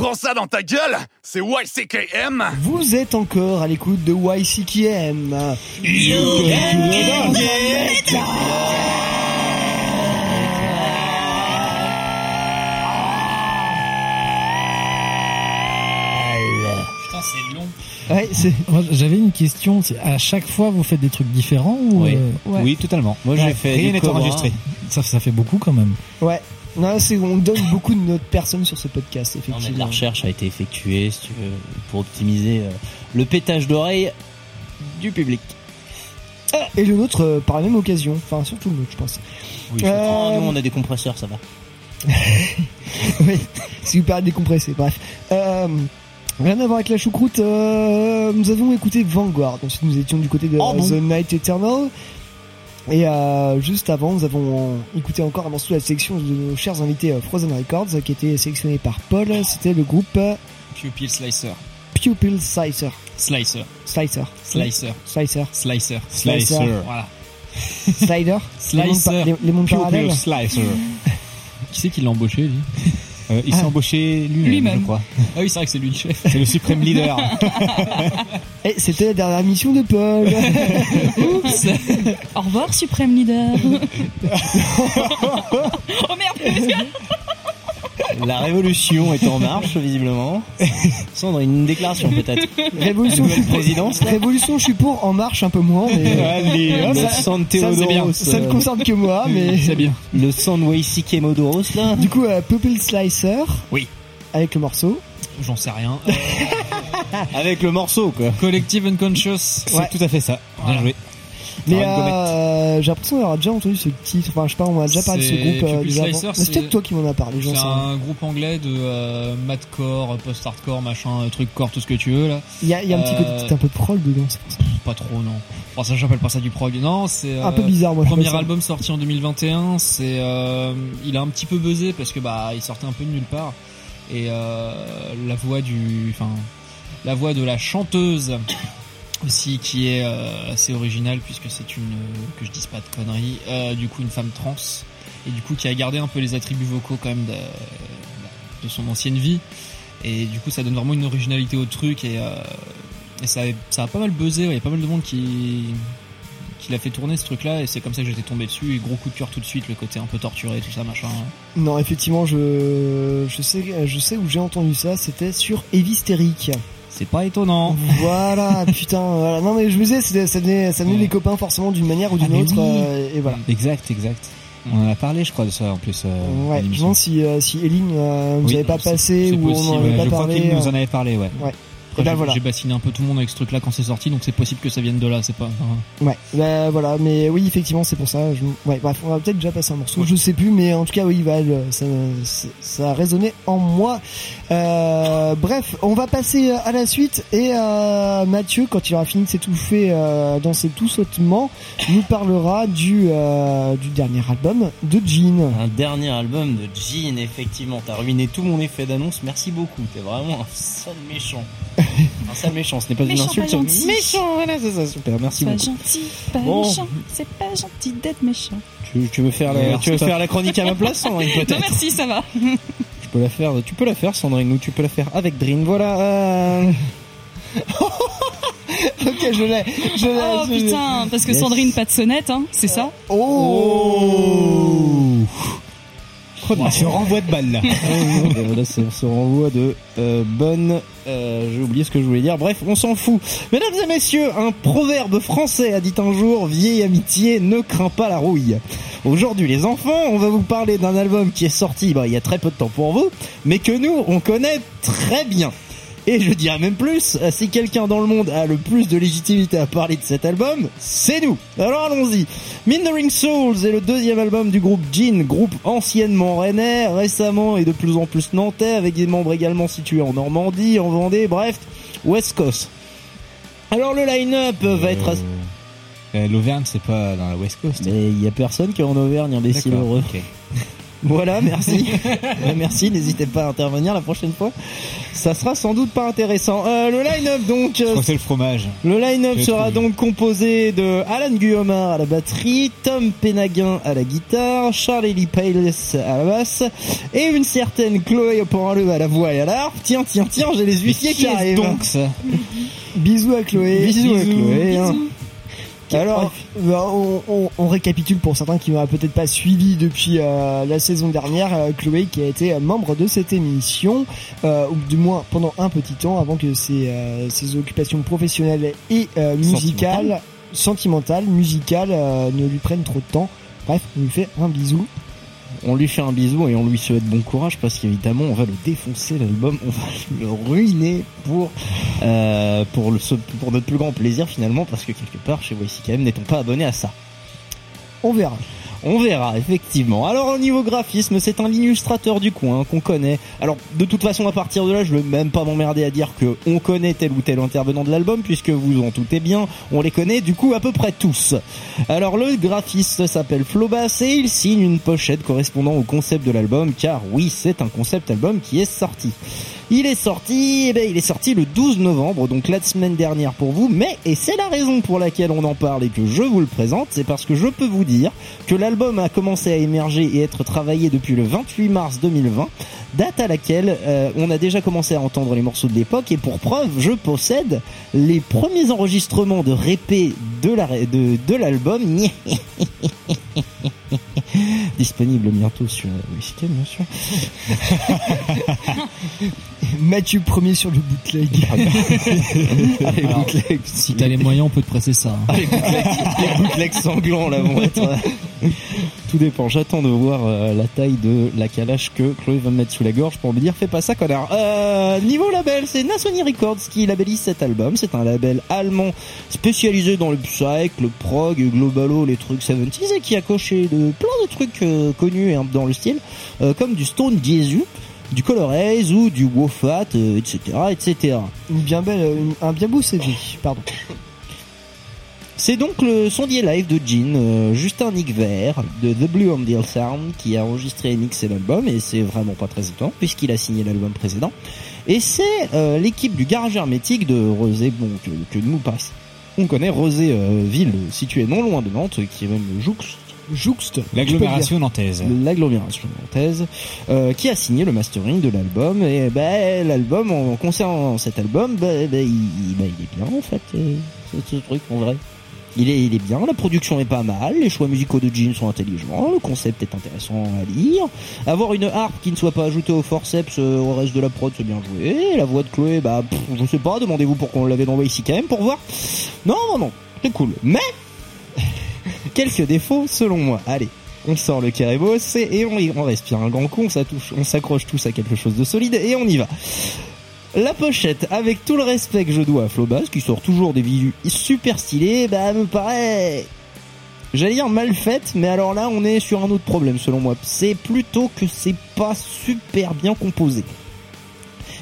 Prends ça dans ta gueule, c'est YCKM. Vous êtes encore à l'écoute de YCKM. Putain, c'est long. Ouais, c'est. Moi, J'avais une question. c'est À chaque fois, vous faites des trucs différents ou Oui. euh, Oui, totalement. Moi, j'ai fait Rien du n'est Cobra. enregistré. Ça, ça fait beaucoup quand même. Ouais. Non, c'est on donne beaucoup de notre personne sur ce podcast, Non, mais de la effectivement. recherche a été effectuée, si tu veux, pour optimiser euh, le pétage d'oreille du public. Et le nôtre euh, par la même occasion. Enfin, surtout le nôtre, je pense. Oui, Euh, nous, on a des compresseurs, ça va. oui, si vous parlez décompressé, bref. Euh, rien à voir avec la choucroute, euh, nous avons écouté Vanguard, ensuite nous étions du côté de Oh bon The Night Eternal. Et euh, juste avant, nous avons écouté encore un morceau de la sélection de nos chers invités euh, Frozen Records, qui été sélectionné par Paul. C'était le groupe euh, Pupil Slicer. Pupil Slicer. Slicer. Slicer. Slicer. Slicer. Slicer. Slicer. Voilà. Slider. Les mondes, Slicer. les, les mondes parallèles. Slicer. Qui c'est qui l'a embauché, lui? Euh, il s'est embauché lui-même, Lui-même. je crois. Ah oui, c'est vrai que c'est lui le chef. C'est le suprême leader. Et c'était la dernière mission de Paul. Oups. Au revoir, suprême leader. oh merde. La révolution est en marche, visiblement. Sandrine, une déclaration peut-être. Révolution, je suis pour. présidence. Révolution, je suis pour. En marche, un peu moins. Mais... Allez, hop, le sang de ça, Ça ne euh, concerne que moi, mais. C'est bien. Le sang de Waisike Modoros, là. Du coup, euh, Pupil Slicer. Oui. Avec le morceau. J'en sais rien. Avec le morceau, quoi. Collective Unconscious. C'est Ouais. tout à fait ça. Bien joué. Mais euh, j'ai l'impression d'avoir déjà entendu ce titre. Enfin, je sais pas, on m'a déjà parlé de ce groupe euh, déjà avant. C'est peut-être toi qui m'en as parlé, C'est un groupe anglais de euh, madcore, post-hardcore, machin, euh, truc core, tout ce que tu veux là. Il y a, y a un petit côté, un peu de prog dedans, c'est pour ça. Pas trop, non. Enfin, ça, j'appelle pas ça du prog. Non, c'est Un peu bizarre, moi, Premier album sorti en 2021. C'est, euh, il a un petit peu buzzé parce que bah, il sortait un peu de nulle part. Et euh, la voix du, enfin, la voix de la chanteuse aussi qui est euh, assez originale puisque c'est une, que je dise pas de conneries, euh, du coup une femme trans et du coup qui a gardé un peu les attributs vocaux quand même de, son ancienne vie. Et du coup, ça donne vraiment une originalité au truc et, euh, ça, ça a pas mal buzzé. Il y a pas mal de monde qui, qui l'a fait tourner ce truc-là et c'est comme ça que j'étais tombé dessus. Et gros coup de cœur tout de suite, le côté un peu torturé, tout ça, machin. Non, effectivement, je, je sais, je sais où j'ai entendu ça. C'était sur Evisteric. C'est pas étonnant. Voilà, putain, voilà. Non, mais je me disais, ça venait, ça venait les copains forcément d'une manière ou d'une Ah, autre, oui. euh, et voilà. Exact, exact. On en a parlé, je crois, de ça en plus. euh, Ouais, je me demande si, euh, si Eline euh, nous Oui, pas passé ou on possible, en avait pas je crois parlé. qu'il nous euh, en avait parlé, ouais. Ouais. Après, ben j'ai- voilà. J'ai bassiné un peu tout le monde avec ce truc-là quand c'est sorti, donc c'est possible que ça vienne de là. C'est pas. enfin, Ouais, bah, voilà, mais oui, effectivement, c'est pour ça. Je... Ouais, bref, on va peut-être déjà passer un morceau, je sais plus, mais en tout cas, oui, Val, ça, ça, ça a résonné en moi. Euh, bref, on va passer à la suite et euh, Mathieu, quand il aura fini de s'étouffer euh, dans ses tout sautements, nous parlera du, euh, du dernier album de Jean. Un dernier album de Jean, effectivement. T'as ruiné tout mon effet d'annonce. Merci beaucoup. T'es vraiment un sale méchant. sale méchant. Ce n'est pas Méchant, une insulte. pas gentil. Méchant, voilà, c'est ça. Super. Merci Pas beaucoup. gentil, pas Bon. méchant. C'est pas gentil d'être méchant. Tu, tu veux faire la, tu veux faire la chronique à ma place, Sandrine, Non, peut-être merci, ça va. Tu peux la faire. Tu peux la faire, Sandrine, ou tu peux la faire avec Drin. Voilà. euh, ok, je l'ai, je l'ai. Oh je l'ai. putain, parce que Yes. Sandrine, pas de sonnette, hein, c'est ça Oh Ah, ce renvoi de balle là. Là, c'est ce renvoi de euh, bonne. euh, J'ai oublié ce que je voulais dire. Bref, on s'en fout. Mesdames et messieurs, un proverbe français a dit un jour vieille amitié ne craint pas la rouille. Aujourd'hui, les enfants, on va vous parler d'un album qui est sorti bah, il y a très peu de temps pour vous, mais que nous, on connaît très bien. Et je dirais même plus, euh, si quelqu'un dans le monde a le plus de légitimité à parler de cet album, c'est nous. Alors allons-y. Mindering Souls est le deuxième album du groupe Jean, groupe anciennement rennais, récemment et de plus en plus nantais, avec des membres également situés en Normandie, en Vendée, bref, West Coast. Alors le line-up va être... assez- Euh, L'Auvergne, c'est pas dans la West Coast. Mais il y a personne qui est en Auvergne, imbécile heureux. Voilà, merci. Ouais, merci, n'hésitez pas à intervenir la prochaine fois. Ça sera sans doute pas intéressant. Euh, le line-up donc... Je euh, crois que c'est le fromage. le line-up sera trouvé. donc composé de Alan Guillomard à la batterie, Tom Penaguin à la guitare, Charlie Pales à la basse et une certaine Chloé Oporaleux à la voix et à l'harpe. Tiens, tiens, tiens, j'ai les huissiers qui arrivent. donc ça? Bisous à Chloé. Bisous à Chloé. hein. Alors, bah, on, on- on récapitule pour certains qui n'auraient peut-être pas suivi depuis euh, la saison dernière, euh, Chloé qui a été euh, membre de cette émission, euh, ou du moins pendant un petit temps, avant que ses, euh, ses occupations professionnelles et euh, musicales, sentimentales, musicales, euh, ne lui prennent trop de temps. Bref, on lui fait un bisou. On lui fait un bisou et on lui souhaite bon courage parce qu'évidemment on va le défoncer l'album, on va le ruiner pour euh, pour le pour notre plus grand plaisir finalement parce que quelque part chez YCKM n'étant pas abonné à ça. On verra. On verra, effectivement. Alors, au niveau graphisme, c'est un illustrateur du coin qu'on connaît. Alors, de toute façon, à partir de là, je veux même pas m'emmerder à dire que on connaît tel ou tel intervenant de l'album, puisque vous en doutez bien, on les connaît du coup à peu près tous. Alors, le graphiste s'appelle Flobas et il signe une pochette correspondant au concept de l'album, car oui, c'est un concept album qui est sorti. Il est sorti, eh ben, il est sorti le 12 novembre, donc la semaine dernière pour vous, mais, et c'est la raison pour laquelle on en parle et que je vous le présente, c'est parce que je peux vous dire que l'album a commencé à émerger et être travaillé depuis le 28 mars 2020, date à laquelle euh, on a déjà commencé à entendre les morceaux de l'époque, et pour preuve, je possède les premiers enregistrements de répé de la, de, de l'album, disponible bientôt sur bien sûr. Mathieu premier sur le bootleg. Allez, Alors, bootleg, Si t'as les moyens, on peut te presser ça. hein. Ah, les bootlegs, les bootlegs sanglants là vont être. euh, Tout dépend. J'attends de voir euh, la taille de la calache que Chloé va me mettre sous la gorge pour me dire fais pas ça connard. Euh, niveau label, c'est Nasoni Records qui labellise cet album. C'est un label allemand spécialisé dans le psych, le prog, globalo, les trucs 70s et qui a coché de plein de trucs euh, connus et un peu dans le style, euh, comme du Stone Jesus, du Color Haze ou du Wofat, euh, etc., euh, un bien beau CV, pardon. C'est donc le sondier live de Jean, euh, Justin Nick Vert de The Blue on Deal Sound qui a enregistré et mixé l'album et c'est vraiment pas très étonnant puisqu'il a signé l'album précédent. Et c'est l'équipe du garage hermétique de Rosé, que, nous passe. On connaît Rosé, ville située non loin de Nantes, qui est même jouxte. Jouxte. L'agglomération nantaise. L'agglomération nantaise, euh, qui a signé le mastering de l'album. Et ben l'album, en concernant cet album, ben, ben, il, est bien en fait, euh, ce, ce truc en vrai. Il est, il est bien, la production est pas mal, les choix musicaux de Jean sont intelligents, le concept est intéressant à lire. Avoir une harpe qui ne soit pas ajoutée au forceps euh, au reste de la prod, c'est bien joué. La voix de Chloé, bah, pff, je sais pas, demandez-vous pourquoi on l'avait dans ici quand même pour voir. Non, non, non, c'est cool. Mais, quelques défauts selon moi. Allez, on sort le caribos et on, respire un grand coup, on s'accroche tous à quelque chose de solide et on y va. La pochette, avec tout le respect que je dois à Flobas, qui sort toujours des visuels super stylés, bah me paraît, j'allais dire mal faite, mais alors là on est sur un autre problème selon moi. C'est plutôt que c'est pas super bien composé.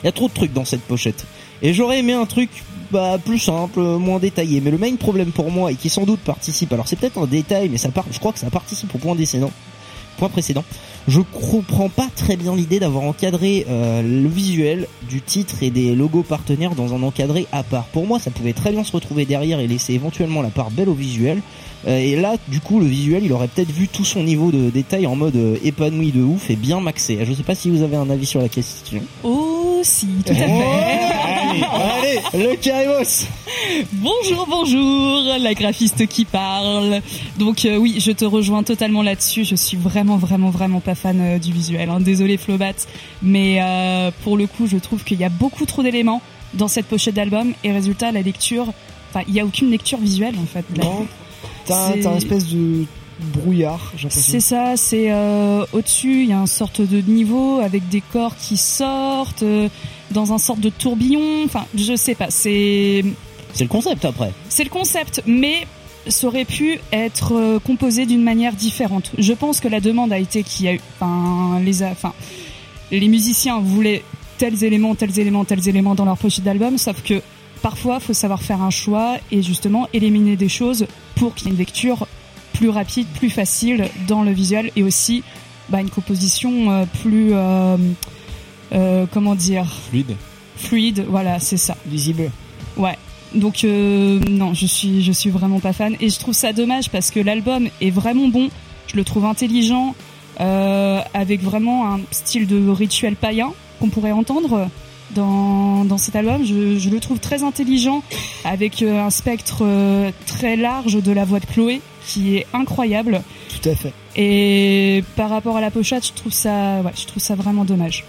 Il y a trop de trucs dans cette pochette. Et j'aurais aimé un truc bah, plus simple, moins détaillé. Mais le main problème pour moi, et qui sans doute participe, alors c'est peut-être un détail, mais ça part, je crois que ça participe au point précédent. Point précédent. Je comprends pas très bien l'idée d'avoir encadré euh, le visuel du titre et des logos partenaires dans un encadré à part. Pour moi, ça pouvait très bien se retrouver derrière et laisser éventuellement la part belle au visuel. Euh, et là, du coup, le visuel, il aurait peut-être vu tout son niveau de détail en mode euh, épanoui de ouf et bien maxé. Je sais pas si vous avez un avis sur la question. Oh, si, tout à fait. allez, allez, le Caribos Bonjour, bonjour, la graphiste qui parle. Donc euh, oui, je te rejoins totalement là-dessus. Je suis vraiment, vraiment, vraiment pas fan euh, du visuel. hein. Désolé Flobat, mais euh, pour le coup, je trouve qu'il y a beaucoup trop d'éléments dans cette pochette d'album et résultat, la lecture, enfin, il y a aucune lecture visuelle en fait. Là. T'as un espèce de brouillard, j'ai. C'est ça, c'est euh, au-dessus, il y a une sorte de niveau avec des corps qui sortent. euh, dans un sorte de tourbillon. Enfin, je sais pas. C'est C'est le concept après. c'est le concept, mais ça aurait pu être euh, composé d'une manière différente. Je pense que la demande a été qu'il y a eu, enfin, les, enfin, les musiciens voulaient tels éléments, tels éléments, tels éléments dans leur pochette d'album, sauf que parfois, faut savoir faire un choix et justement éliminer des choses pour qu'il y ait une lecture plus rapide, plus facile dans le visuel et aussi bah, une composition euh, plus, euh, euh, comment dire, Fluide. fluide. Voilà, c'est ça. Lisible. Ouais. Donc euh, non, je suis je suis vraiment pas fan et je trouve ça dommage parce que l'album est vraiment bon. Je le trouve intelligent, euh, avec vraiment un style de rituel païen qu'on pourrait entendre dans dans cet album. Je, je le trouve très intelligent, avec euh, un spectre euh, très large de la voix de Chloé qui est incroyable. Tout à fait. Et par rapport à la pochette, je trouve ça ouais, je trouve ça vraiment dommage.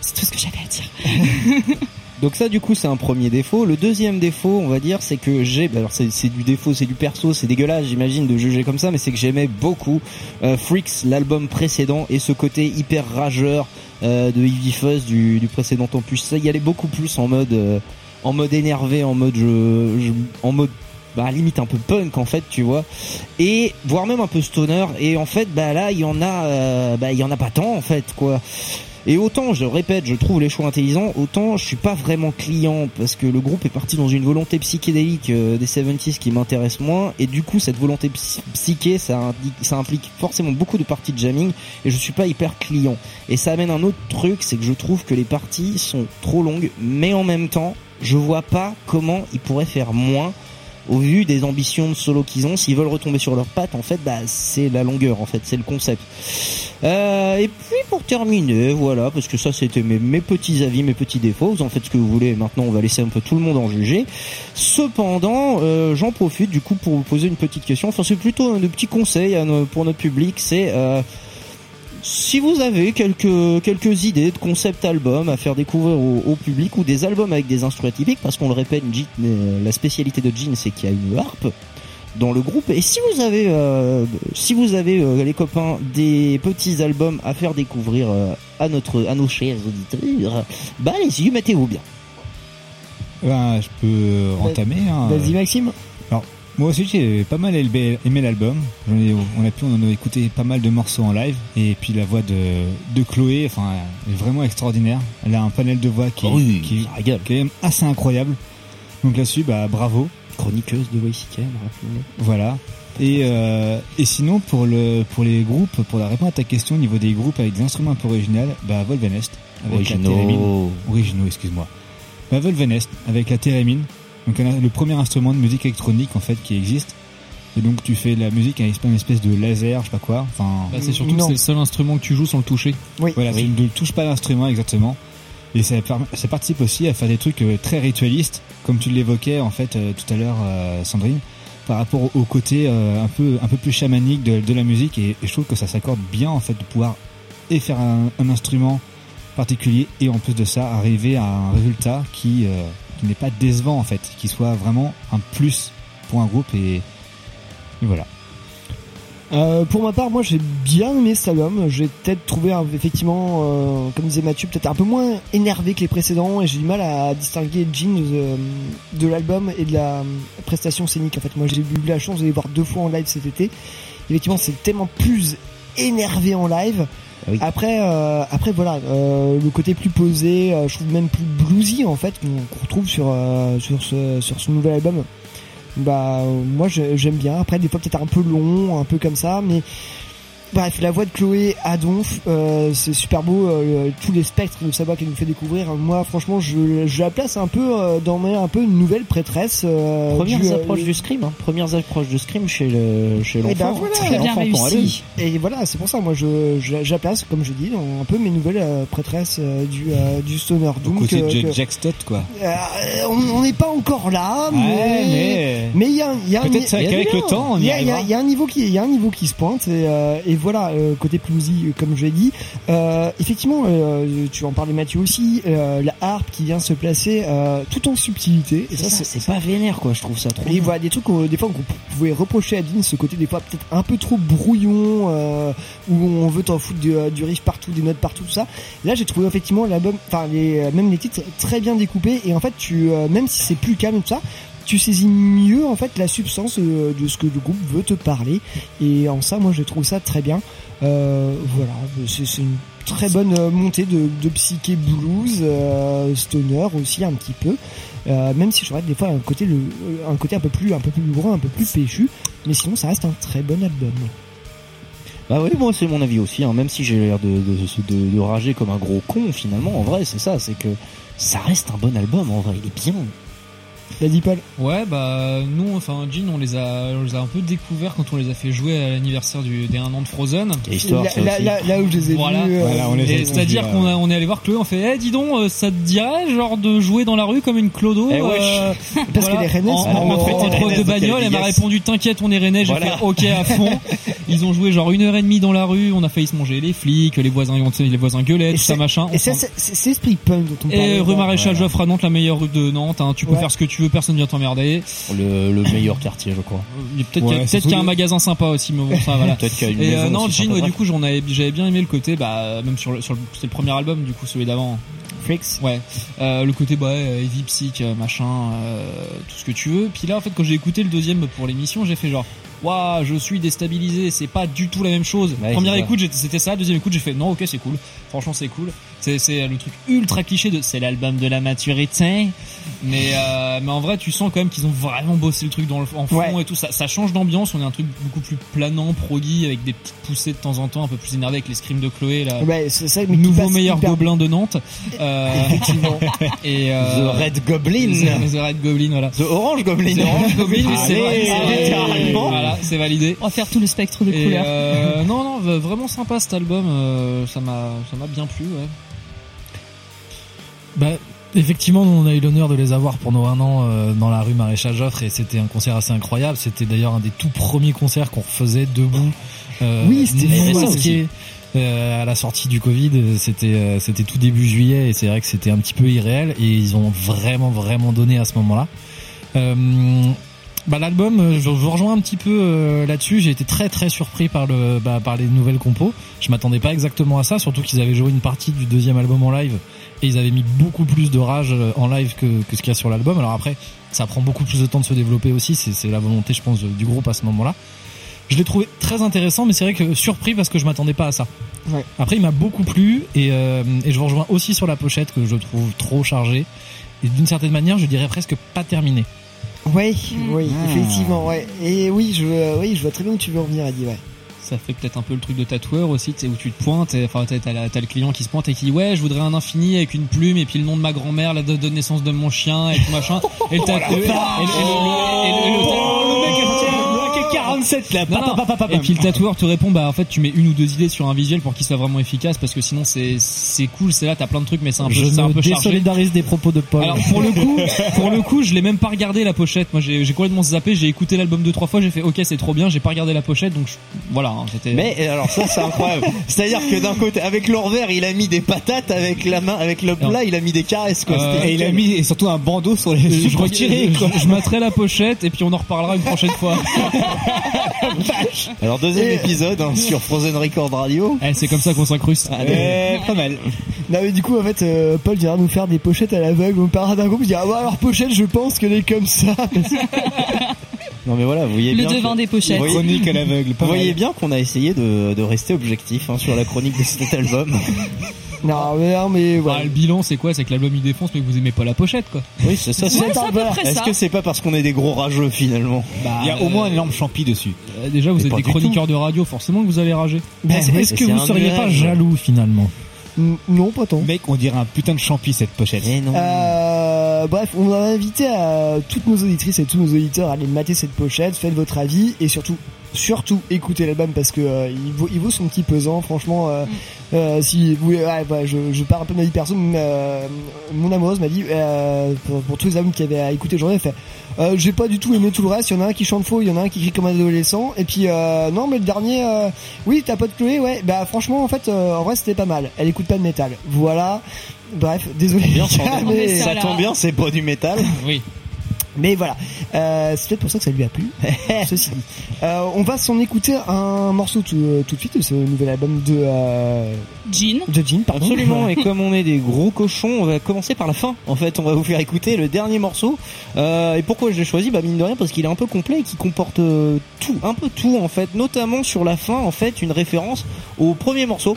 C'est tout ce que j'avais à dire. Donc ça du coup c'est un premier défaut. Le deuxième défaut on va dire c'est que j'ai, bah, alors c'est du défaut, c'est du perso, c'est dégueulasse j'imagine de juger comme ça, mais c'est que j'aimais beaucoup euh, Freaks l'album précédent et ce côté hyper rageur euh, de Ivy Fuzz du, du précédent opus. Ça y allait beaucoup plus en mode euh, en mode énervé, en mode je, en mode bah limite un peu punk en fait tu vois et voire même un peu stoner et en fait bah là il y en a bah il y en a pas tant en fait quoi et autant, je répète, je trouve les choix intelligents, autant je suis pas vraiment client parce que le groupe est parti dans une volonté psychédélique euh, des 70s qui m'intéresse moins et du coup cette volonté psy- psyché ça implique forcément beaucoup de parties de jamming et je suis pas hyper client. Et ça amène un autre truc, c'est que je trouve que les parties sont trop longues mais en même temps, je vois pas comment ils pourraient faire moins au vu des ambitions de solo qu'ils ont, s'ils veulent retomber sur leurs pattes, en fait, bah, c'est la longueur, en fait, c'est le concept. Euh, et puis pour terminer, voilà, parce que ça c'était mes, mes petits avis, mes petits défauts, vous en faites ce que vous voulez, maintenant on va laisser un peu tout le monde en juger. Cependant, euh, j'en profite du coup pour vous poser une petite question, enfin c'est plutôt un de petits conseils à nos- pour notre public, c'est... Euh, si vous avez quelques quelques idées de concept album à faire découvrir au, au public ou des albums avec des instruments typiques, parce qu'on le répète, Jean- euh, la spécialité de Jean, c'est qu'il y a une harpe dans le groupe. Et si vous avez, euh, si vous avez euh, les copains des petits albums à faire découvrir euh, à notre, à nos chers auditeurs, bah allez-y, mettez-vous bien. Ben, je peux entamer. hein. Vas-y Maxime. Moi aussi j'ai pas mal aimé l'album. On a pu on en a écouté pas mal de morceaux en live et puis la voix de, de Chloé, enfin, elle est vraiment extraordinaire. Elle a un panel de voix qui, Oh oui, qui, qui est quand même assez incroyable. Donc là-dessus, bah bravo. Chroniqueuse de YCK. Voilà. Et, euh, et sinon pour le pour les groupes, pour la répondre à ta question au niveau des groupes avec des instruments un peu originaux, bah Volvenest avec Originaux. la thérémine. Originaux, excuse-moi. Bah Volvenest avec la thérémine. Donc le premier instrument de musique électronique en fait qui existe. Et donc tu fais de la musique avec une espèce de laser, je sais pas quoi. Enfin, Bah, c'est surtout que c'est le seul instrument que tu joues sans le toucher. Oui. voilà, tu ne touches pas l'instrument exactement. Et ça, participe aussi à faire des trucs euh, très ritualistes, comme tu l'évoquais en fait euh, tout à l'heure, euh, Sandrine, par rapport au, au côté euh, un peu un peu plus chamanique de, de la musique. Et, et je trouve que ça s'accorde bien en fait de pouvoir et faire un, un instrument particulier et en plus de ça arriver à un résultat qui euh, qui n'est pas décevant en fait, qui soit vraiment un plus pour un groupe et, voilà. Euh, pour ma part, moi j'ai bien aimé cet album. J'ai peut-être trouvé effectivement, euh, comme disait Mathieu, peut-être un peu moins énervé que les précédents et j'ai du mal à distinguer Jean de, de l'album et de la euh, prestation scénique. En fait, moi j'ai eu la chance de les voir deux fois en live cet été. Effectivement, c'est tellement plus énervé en live. Après, euh, après voilà, euh, le côté plus posé, euh, je trouve même plus bluesy en fait qu'on retrouve sur sur ce sur ce nouvel album. Bah moi j'aime bien. Après des fois peut-être un peu long, un peu comme ça, mais bref la voix de Chloé à donf, euh, c'est super beau. euh, tous les spectres de sa voix qu'elle nous fait découvrir. Moi franchement je, je la place un peu euh, dans mes- un peu une nouvelle prêtresse. euh, Premières du, euh, approches du scream, hein. premières approches de scream chez le chez l'enfant. et ben voilà, l'enfant pour aller. Et voilà, c'est pour ça, moi, je, je, je la place, comme je dis, dans un peu mes nouvelles euh, prêtresses euh, du, euh, du stoner. Donc, côté de euh, Jack, que- Jack Stott quoi. Euh, on n'est pas encore là, Ouais, mais il y a, il y a un Peut-être qu'avec le temps, on y y y a- niveau qui il y a un niveau qui se pointe et, euh, et voilà, euh, côté bluesy, euh, comme je l'ai dit. Euh, effectivement, tu en parlais Mathieu aussi, la harpe qui vient se placer tout en subtilité. Et ça, c'est pas vénère quoi, je trouve ça trop. Et voilà, des trucs des fois qu'on pouvait reprocher à Dean, ce côté des fois peut-être un peu trop brouillon, où on veut t'en foutre du, du riff partout, des notes partout, tout ça. Là, j'ai trouvé effectivement l'album, enfin les, même les titres très bien découpés. Et en fait, tu, même si c'est plus calme tout ça, tu saisis mieux en fait la substance euh, de ce que le groupe veut te parler. Et en ça, moi, je trouve ça très bien. Euh, voilà, c'est une très bonne euh, montée de, psyché blues, stoner aussi un petit peu. Même si je des fois un côté un côté un peu plus un peu plus lourd, un peu plus péchu, mais sinon ça reste un très bon album. Bah oui, moi c'est mon avis aussi, hein, même si j'ai l'air de, de, de rager comme un gros con finalement, en vrai c'est ça, c'est que ça reste un bon album en vrai, il est bien. T'as dit Paul Ouais, bah nous, enfin Jean, on les a, on les a un peu découverts quand on les a fait jouer à l'anniversaire du des un an de Frozen. Là, là, là, là où je les ai Voilà. vus, euh, C'est-à-dire qu'on a- on est allé voir Chloé, on fait, eh, dis donc, euh, ça te dirait genre de jouer dans la rue comme une clodo Eh euh, Parce que les Rennais, en, c'est en, entre Rennais, deux c'est bagnoles, elle m'a répondu, t'inquiète, on est Rennais, j'ai Voilà. fait ok à fond. Ils ont joué genre une heure et demie dans la rue, on a failli se manger les flics, les voisins, les voisins gueulaient, tout ça machin. Et ça, c'est Esprit Punk dont on parlait. et rue. Maréchal Joffre à Nantes, la meilleure rue de Nantes. Hein. Tu peux faire ce que tu veux, personne vient t'emmerder. Le, le meilleur quartier, je crois. Peut-être Ouais, qu'il y a, y un magasin sympa aussi, mais bon, ça voilà. Peut-être qu'il y a une Et maison euh, non, Jean, ouais, du coup, j'en avais, j'avais bien aimé le côté, bah, même sur le, sur le, premier album, du coup, celui d'avant. Freaks? Ouais. Euh, le côté, bah, ouais, heavy psych, euh, machin, euh, tout ce que tu veux. Puis là, en fait, quand j'ai écouté le deuxième pour l'émission, j'ai fait genre, waouh, je suis déstabilisé, c'est pas du tout la même chose. Ouais, Première écoute, c'était ça. Deuxième écoute, j'ai fait, non, ok, c'est cool. Franchement, c'est cool. C'est, c'est le truc ultra cliché de, c'est l'album de la maturité. Mais, euh, mais en vrai, tu sens quand même qu'ils ont vraiment bossé le truc dans le, en fond Ouais. et tout. Ça, ça change d'ambiance. On est un truc beaucoup plus planant, proggy, avec des petites poussées de temps en temps, un peu plus énervé avec les scrims de Chloé, là. Ouais, ça, mais Nouveau meilleur hyper gobelin de Nantes. Euh, Effectivement. et euh, The Red Goblin. The, The Red Goblin, voilà. The Orange Goblin. The Orange Goblin, c'est. Voilà, c'est validé. On va faire tout le spectre de couleurs. euh, non, non, vraiment sympa cet album. euh, ça m'a, ça m'a bien plu. Ouais. Bah, effectivement, on a eu l'honneur de les avoir pour nos un an euh, dans la rue Maréchal Joffre et c'était un concert assez incroyable. C'était d'ailleurs un des tout premiers concerts qu'on faisait debout. Euh, Oui, c'était euh, à la sortie du Covid, c'était euh, c'était tout début juillet et c'est vrai que c'était un petit peu irréel et ils ont vraiment vraiment donné à ce moment-là. Euh, bah l'album, euh, je, je vous rejoins un petit peu euh, là-dessus. J'ai été très très surpris par le bah, par les nouvelles compos. Je m'attendais pas exactement à ça, surtout qu'ils avaient joué une partie du deuxième album en live et ils avaient mis beaucoup plus de rage euh, en live que, que ce qu'il y a sur l'album. Alors après, ça prend beaucoup plus de temps de se développer aussi. C'est la volonté, je pense, du groupe à ce moment-là. Je l'ai trouvé très intéressant, mais c'est vrai que surpris parce que je m'attendais pas à ça. Ouais. Après, il m'a beaucoup plu et, euh, et je vous rejoins aussi sur la pochette que je trouve trop chargée et d'une certaine manière, je dirais presque pas terminée. Ouais, oui, Ah. effectivement, ouais. Et oui, je, euh, oui, je vois très bien où tu veux en venir, Eddie, ouais. Ça fait peut-être un peu le truc de tatoueur aussi, tu sais, où tu te pointes, et, enfin t'as, le client qui se pointe et qui dit ouais, je voudrais un infini avec une plume et puis le nom de ma grand-mère, la date de naissance de mon chien et tout machin. Et le tatoueur, et le- et le- et le- et le- et le- 47 là. Non, non. Et puis le tatoueur te répond bah en fait tu mets une ou deux idées sur un visuel pour qu'il soit vraiment efficace parce que sinon c'est c'est cool c'est là t'as plein de trucs mais c'est un peu je c'est un me peu chargé. désolidarise des propos de Paul. Alors pour le coup, pour le coup, je l'ai même pas regardé la pochette. Moi, j'ai j'ai complètement zappé. J'ai écouté l'album deux trois fois. J'ai fait OK, c'est trop bien. J'ai pas regardé la pochette, donc je- voilà. hein, c'était. Mais euh, alors ça c'est incroyable. C'est-à-dire que d'un côté avec l'envers il a mis des patates, avec la main, avec le plat il a mis des caresses quoi. Euh, Et il a mis et surtout un bandeau sur les je, je, je, je mettrai la pochette et puis on en reparlera une prochaine fois. Alors deuxième Et- épisode hein, sur Frozen Record Radio. Eh, c'est comme ça qu'on s'incruste. Eh, pas mal. Non, mais du coup, en fait, euh, Paul viendra nous faire des pochettes à l'aveugle. On parlera d'un groupe, il dira, ah, bah, alors, pochette, je pense qu'elle est comme ça. Parce que- Non mais voilà, vous voyez Le bien. devant que- des pochettes. Vous voyez, Chronique à l'aveugle. vous voyez bien qu'on a essayé de, de rester objectif hein, sur la chronique de cet album. non, mais, non, mais, Bah, ouais. le bilan, c'est quoi? C'est que l'album il défonce, mais que vous aimez pas la pochette, quoi. Oui c'est ça. C'est à peu près Est-ce que c'est pas parce qu'on est des gros rageux finalement? Bah, Il y a au moins une lampe champi dessus. euh, déjà, vous Mais êtes des chroniqueurs de radio, forcément que vous allez rager. Bah, Est-ce que vous seriez pas jaloux finalement? Non, pas tant. Mec, on dirait un putain de champi cette pochette. Eh non. Euh, bref, on va inviter à toutes nos auditrices et tous nos auditeurs à aller mater cette pochette, faites votre avis et surtout surtout écoutez l'album parce que euh, il vaut il vaut son petit pesant franchement euh, euh, si vous ouais, ouais, je, je pars un peu de ma vie perso mais, euh, mon amoureuse m'a dit euh, pour, pour tous les albums qu'il y avait à écouter aujourd'hui elle fait euh, j'ai pas du tout aimé tout le reste il y en a un qui chante faux il y en a un qui crie comme un adolescent et puis euh, non mais le dernier euh, oui ta pote Chloé ouais bah franchement en fait euh, en vrai c'était pas mal. Elle écoute pas de métal. Voilà. Bref désolé Bien, mais- ça tombe bien, c'est pas du métal. Oui. Mais voilà, euh, c'est peut-être pour ça que ça lui a plu. Ceci dit, Euh, on va s'en écouter un morceau tout, euh, tout de suite de ce nouvel album de euh, Jean. de Jean, pardon. Absolument, et comme on est des gros cochons, on va commencer par la fin. En fait, on va vous faire écouter le dernier morceau. Euh, et pourquoi je l'ai choisi? Bah mine de rien, parce qu'il est un peu complet et qu'il comporte euh, tout, un peu tout en fait, notamment sur la fin, en fait, une référence au premier morceau.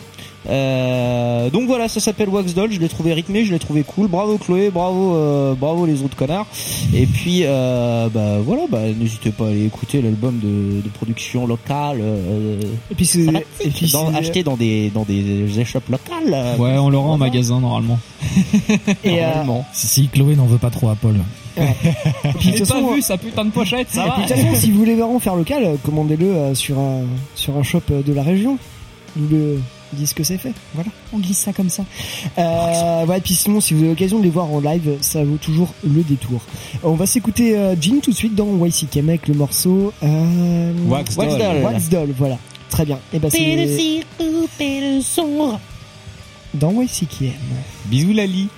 Euh, donc voilà, ça s'appelle Wax Doll. Je l'ai trouvé rythmé, je l'ai trouvé cool. Bravo Chloé, bravo, euh, bravo les autres connards. Et puis euh, bah voilà, bah n'hésitez pas à aller écouter l'album de, de production locale. euh, Et puis c'est et dans- c'est- acheté dans des dans des échoppes locales. Ouais, on l'aura en magasin normalement. et, euh, normalement. Si, si Chloé n'en veut pas trop à Paul. et puis, de toute façon, pas vu sa putain de pochette, ça et va. puis, de toute façon, si vous voulez vraiment faire local, commandez-le sur un sur un shop de la région. Le disent que c'est fait. Voilà. On glisse ça comme ça. Euh, ouais, puis sinon, si vous avez l'occasion de les voir en live, ça vaut toujours le détour. On va s'écouter euh, Jean tout de suite dans YCKM avec le morceau euh, Wax Wax Doll. Doll. Wax Doll, voilà. Très bien. Et bah c'est dans YCKM. Bisous Lali.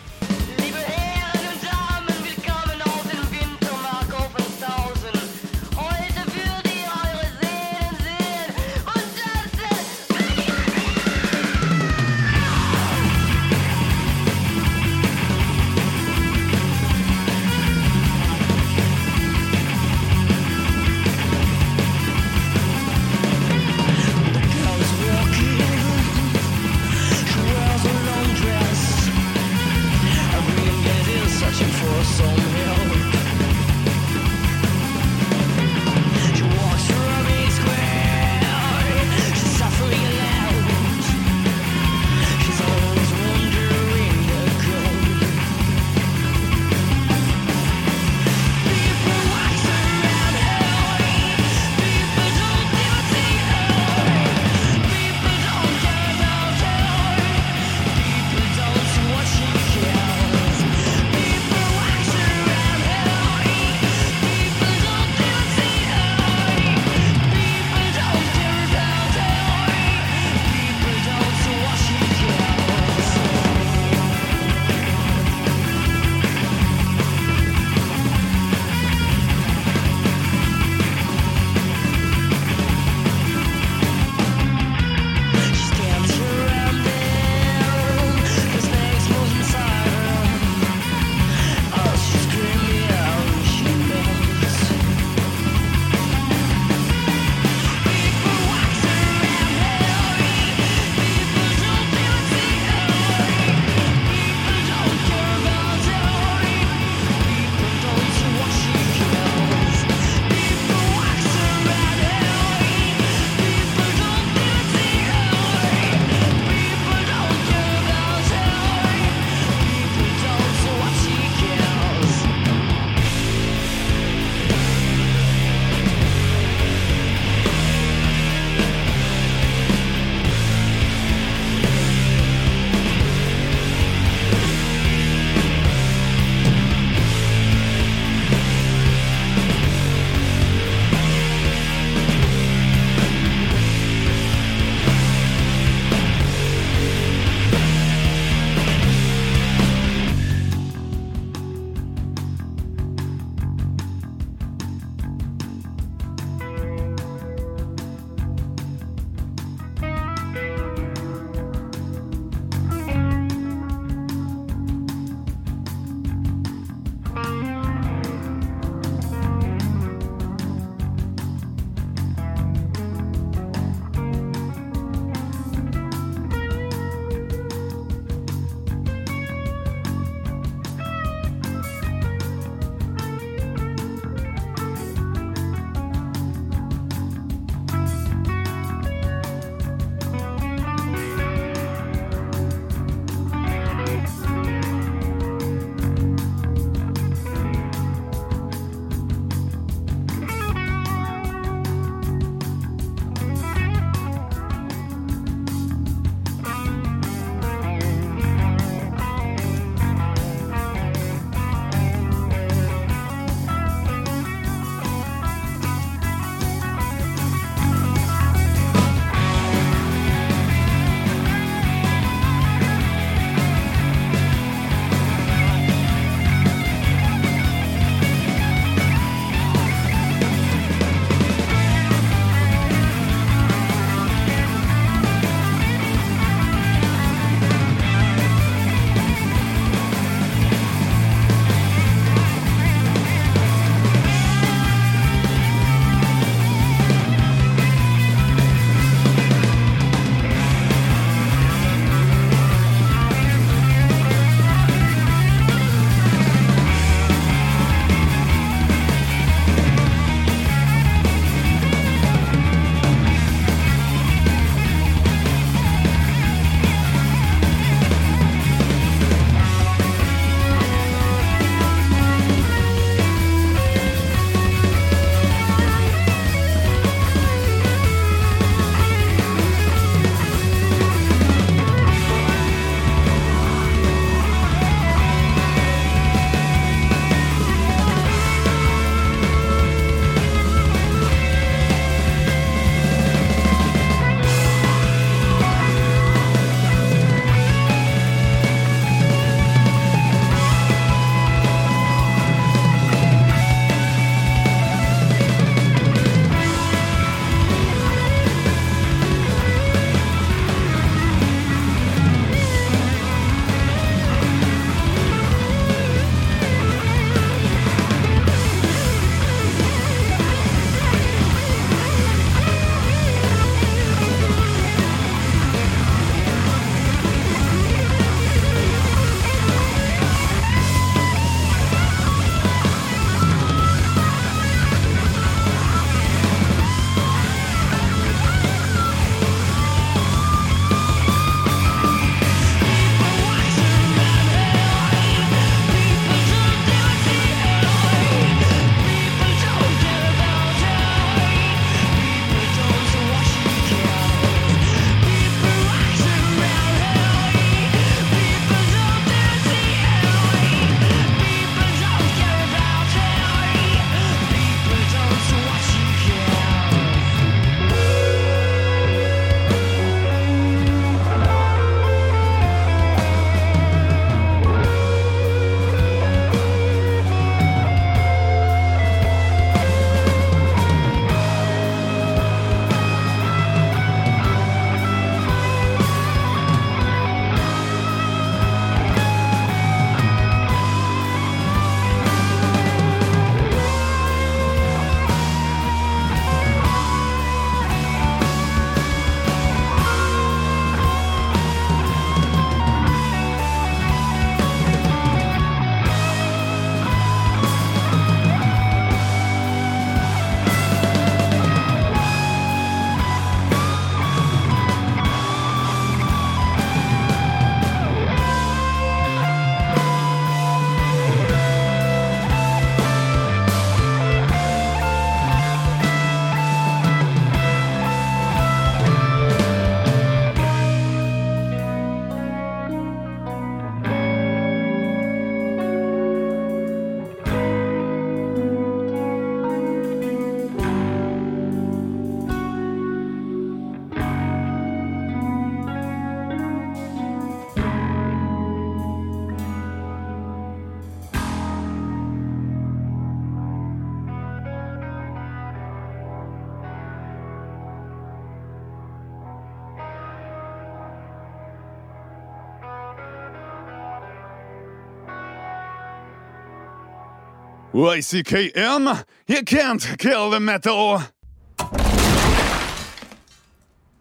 YCKM, you can't kill the metal.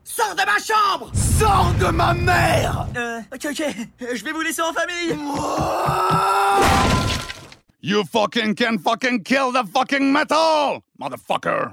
Sors de ma chambre Sors de ma mère Euh, ok, ok, je vais vous laisser en famille You fucking can fucking kill the fucking metal, motherfucker.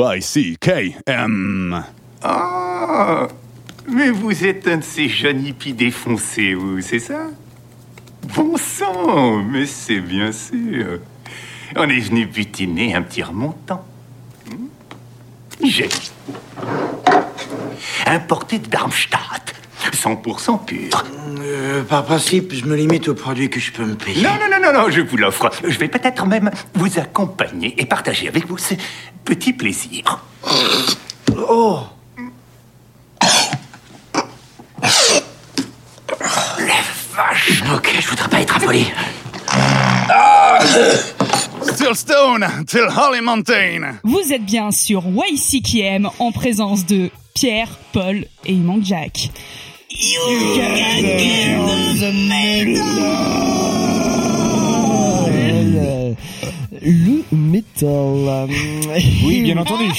Y-C-K-M. Ah, mais vous êtes un de ces jeunes hippies défoncés, vous, c'est ça? Bon sang, mais c'est bien sûr. On est venu butiner un petit remontant. J'ai importé de Darmstadt, 100% pur. Euh, par principe, je me limite aux produits que je peux me payer. Non, non, non, non, non, je vous l'offre. Je vais peut-être même vous accompagner et partager avec vous ce petit plaisir. Oh Vache Ok, je voudrais pas être affoli. Still Stone, till Holly Mountain. Vous êtes bien sur YCKM en présence de Pierre, Paul et il manque Jack. Euh, le métal. Oui, bien entendu.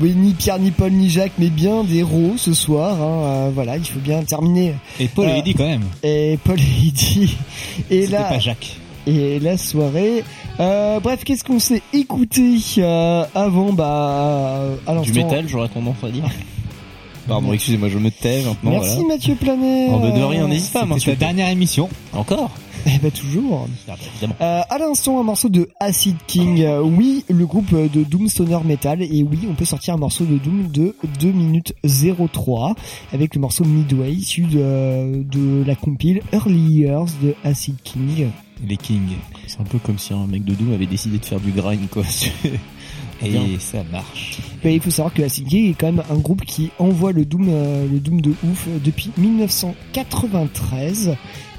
Oui, ni Pierre, ni Paul, ni Jacques, mais bien des héros ce soir. hein, euh, voilà, il faut bien terminer. Et Paul Euh, et Eddie quand même. Et Paul et Eddie. Et là, pas Jacques. Et la soirée. Euh, bref, qu'est-ce qu'on s'est écouté euh, avant? Bah, à Du métal, j'aurais tendance à dire. Pardon, excusez-moi, je me tais maintenant. Merci voilà. Mathieu Planet. En de rien, n'hésite pas. Ta je- dernière émission. Encore Eh ben toujours. Ah, évidemment. Euh, à l'instant, un morceau de Acid King. Euh, oui, le groupe de Doom Stoner Metal. Et oui, on peut sortir un morceau de Doom de 2 minutes 03 avec le morceau Midway issu de, de la compile Early Years de Acid King. Les Kings. C'est un peu comme si un mec de Doom avait décidé de faire du grind, quoi. Et Bien. ça marche. Mais il faut savoir que Acid King est quand même un groupe qui envoie le Doom, euh, le Doom de ouf depuis 1993.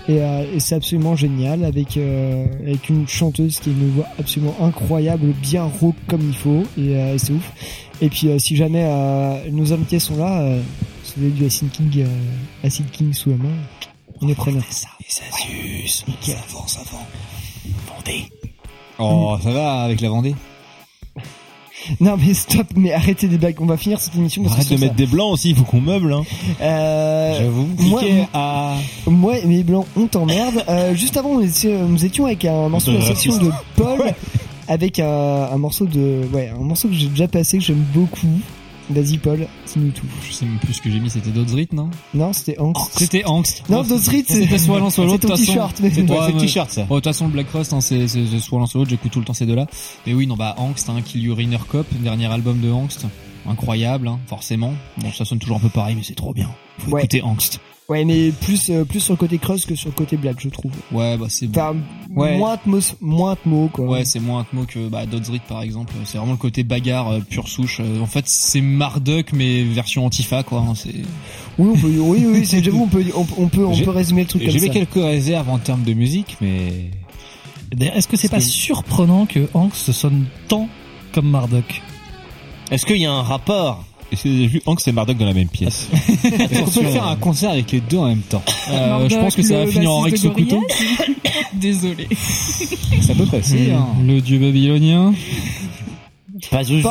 Et, euh, et c'est absolument génial avec euh, avec une chanteuse qui a une voix absolument incroyable, bien rock comme il faut et c'est ouf. Et puis si jamais nos invités sont là, si vous avez du Acid King, Acid King sous la main, on est preneur. Ça. Nickel. Ça avance avant. Vendée. Oh, ça va avec la Vendée? Non mais stop, mais arrêtez des blagues, on va finir cette émission. parce Arrête que de mettre des blancs aussi, il faut qu'on meuble. Hein. Euh, J'avoue. moi, à... Moi mes blancs, on t'emmerde. Euh, juste avant, nous étions, avec un morceau de la section de Paul, avec un, un morceau de, ouais, un morceau que j'ai déjà passé que j'aime beaucoup. Vas-y Paul, dis-nous tout. Je sais même plus ce que j'ai mis, c'était Dodzrit, non? Non, c'était Angst. C'était Angst. Non, c'est- c'était soit l'un soit c'est l'autre. façon. t-shirt, mais- C'est Ouais, c'est t-shirt, ça. De toute façon, le Black hein, c'est c'est- c'est soit l'un soit l'autre. J'écoute tout le temps ces deux-là. Mais oui, non, bah Angst, hein, Kill Uriner Cop, dernier album de Angst, incroyable, hein, forcément. Bon, ça sonne toujours un peu pareil, mais c'est trop bien. Faut Ouais. écouter Angst. Ouais, mais plus, euh, plus sur le côté creuse que sur le côté black, je trouve. Ouais, bah c'est Enfin, Ouais. moins atmos, moins atmo, quoi. Ouais, c'est moins atmo que bah, Dodzrit par exemple. C'est vraiment le côté bagarre euh, pure souche. Euh, En fait, c'est Marduk mais version Antifa quoi. hein, C'est Oui, on peut, oui, oui, c'est, j'avoue, on peut, on, on peut, on J'ai- peut résumer le truc comme J'ai ça. mis quelques réserves en termes de musique, mais... D'ailleurs, est-ce que c'est pas surprenant que Angst sonne tant comme Marduk? Est-ce qu'il y a un rapport? Est-ce que j'ai vu Hank et Marduk dans la même pièce Est-ce qu'on peut faire un concert avec les deux en même temps Euh, je pense que ça va finir en Rex au couteau. Désolé. C'est à peu près ça. Mmh. Le dieu babylonien. Pas Zuzu.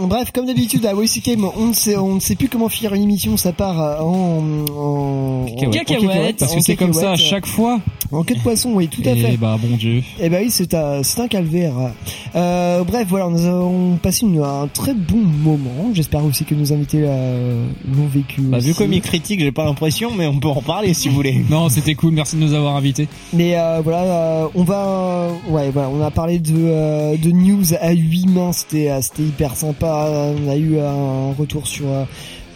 Bref, comme d'habitude à on ne sait, on ne sait plus comment finir une émission, ça part euh, en, en, en Cacahuètes. Parce que c'est comme ça à chaque fois. En queue de poisson, oui, tout à Et fait. bah bon dieu. Eh ben oui, c'est un, c'est un calvaire. Euh, bref, voilà, nous avons passé une- un très bon moment. J'espère aussi que nos invités euh, l'ont vécu. Bah, vu aussi. comme il critique, j'ai pas l'impression, mais on peut en parler si vous voulez. Non, c'était cool. Merci de nous avoir invités. Mais euh, voilà, euh, on va, ouais, voilà, on a parlé de euh, de news à huit mains, c'était euh, c'était hyper sympa. On a eu un retour sur euh,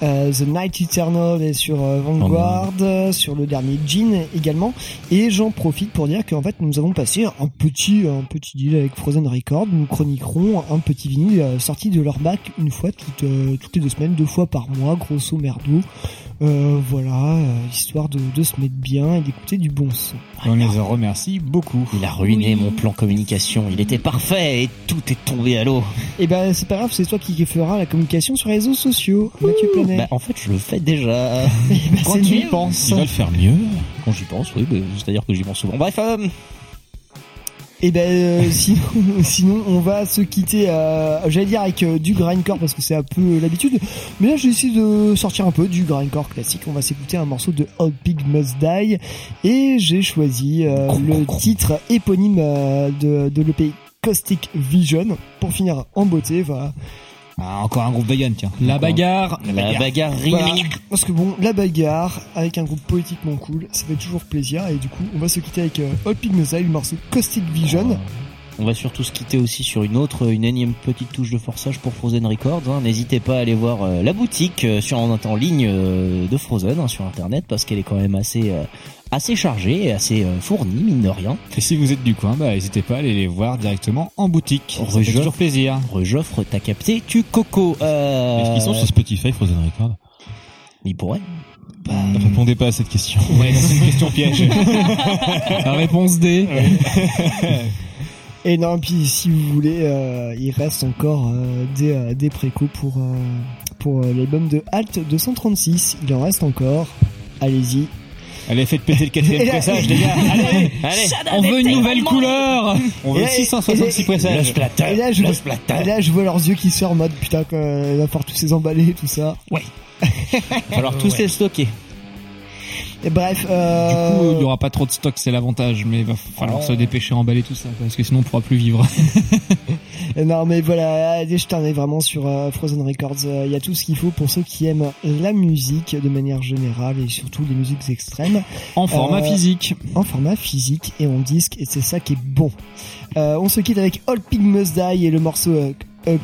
euh, The Night Eternal et sur euh, Vanguard, euh, sur le dernier Jean également. Et j'en profite pour dire qu'en fait nous avons passé un petit un petit deal avec Frozen Records. Nous chroniquerons un petit vinyle sorti de leur bac une fois toutes toutes les deux semaines, deux fois par mois, grosso merdo. Euh, voilà, euh, histoire de, de se mettre bien et d'écouter du bon son. On les en remercie beaucoup. Il a ruiné mon plan communication. Il était parfait et tout est tombé à l'eau. Et ben c'est pas grave, c'est toi qui fera la communication sur les réseaux sociaux, Mathieu Planet. Bah, en fait, je le fais déjà. bah, Quand c'est tu y mieux. penses. Il va le faire mieux. Quand j'y pense, oui, bah, c'est-à-dire que j'y pense souvent. Bref, euh, Et ben euh, sinon, sinon on va se quitter, euh, j'allais dire avec euh, du grindcore parce que c'est un peu l'habitude, mais là j'ai essayé de sortir un peu du grindcore classique. On va s'écouter un morceau de Old Pig Must Die et j'ai choisi euh, le titre éponyme euh, de, de l'EP Caustic Vision. Pour finir en beauté, voilà. Ah, encore un groupe vegan, tiens. La bagarre. La bagarre Voilà. ring. Parce que bon, la bagarre avec un groupe poétiquement cool, ça fait toujours plaisir. Et du coup, on va se quitter avec euh, All Pygmosai, le morceau Caustic Vision. On va surtout se quitter aussi sur une autre, une énième petite touche de forçage pour Frozen Records. hein. N'hésitez pas à aller voir euh, la boutique euh, sur en, en ligne euh, de Frozen hein, sur internet parce qu'elle est quand même assez euh, assez chargée et assez euh, fournie mine de rien. Et si vous êtes du coin, bah, n'hésitez pas à aller les voir directement en boutique. Ça fait toujours plaisir. Rejoffre, t'as capté, tu coco. Euh... Est-ce qu'ils sont sur Spotify, Frozen Record Il pourrait. Ne répondez pas à cette question. Ouais, c'est une question piège. La réponse D. Et non, puis si vous voulez, euh, il reste encore euh, des, euh, des précos pour, euh, pour euh, l'album de Halt 236. Il en reste encore. Allez-y. Allez, faites péter le quatrième pressage, les gars. Allez, allez. On veut une nouvelle couleur. On veut Et- 666 et- pressages. Et là, je, et là, je vois leurs yeux qui se en mode putain, quand, il va falloir tous les emballer, tout ça. Ouais. Alors tous les stocker. Et bref, Du euh, coup, il y aura pas trop de stock, c'est l'avantage, mais il va falloir Oh. se dépêcher à emballer tout ça, parce que sinon on pourra plus vivre. Non mais voilà, jeter un œil vraiment sur euh, Frozen Records. Euh, Il y a tout ce qu'il faut pour ceux qui aiment la musique de manière générale et surtout les musiques extrêmes. En format Euh, physique. En format physique et en disque et c'est ça qui est bon. Euh, on se quitte avec All Pig Must Die et le morceau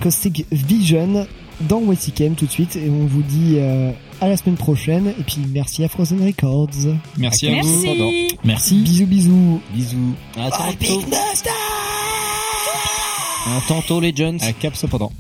Caustic Vision dans Westicam tout de suite et on vous dit euh, à la semaine prochaine et puis merci à Frozen Records. Merci à vous. Merci. Merci. Bisous bisous. Bisous. À tantôt. À tantôt les Jones. À cap cependant.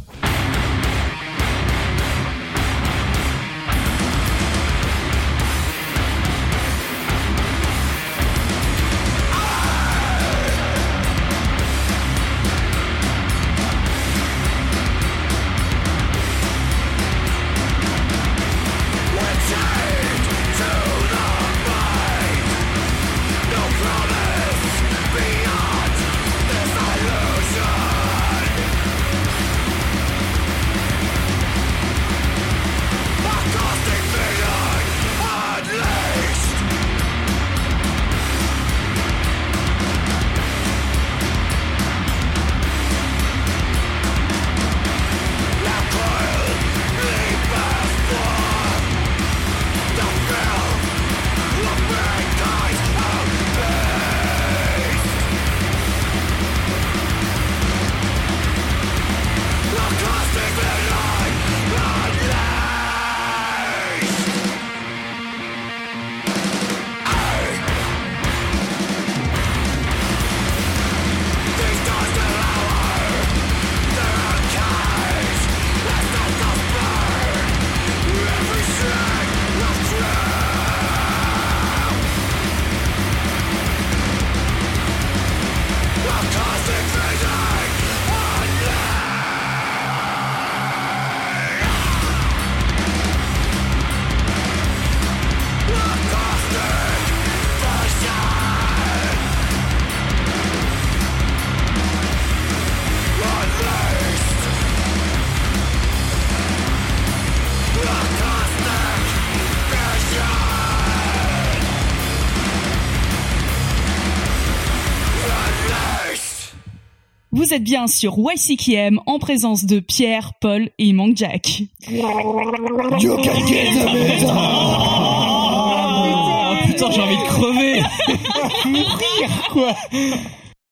Vous êtes bien sur YCKM en présence de Pierre, Paul et il manque Jack. You can get the metal. Oh putain, j'ai envie de crever. Mourir, quoi.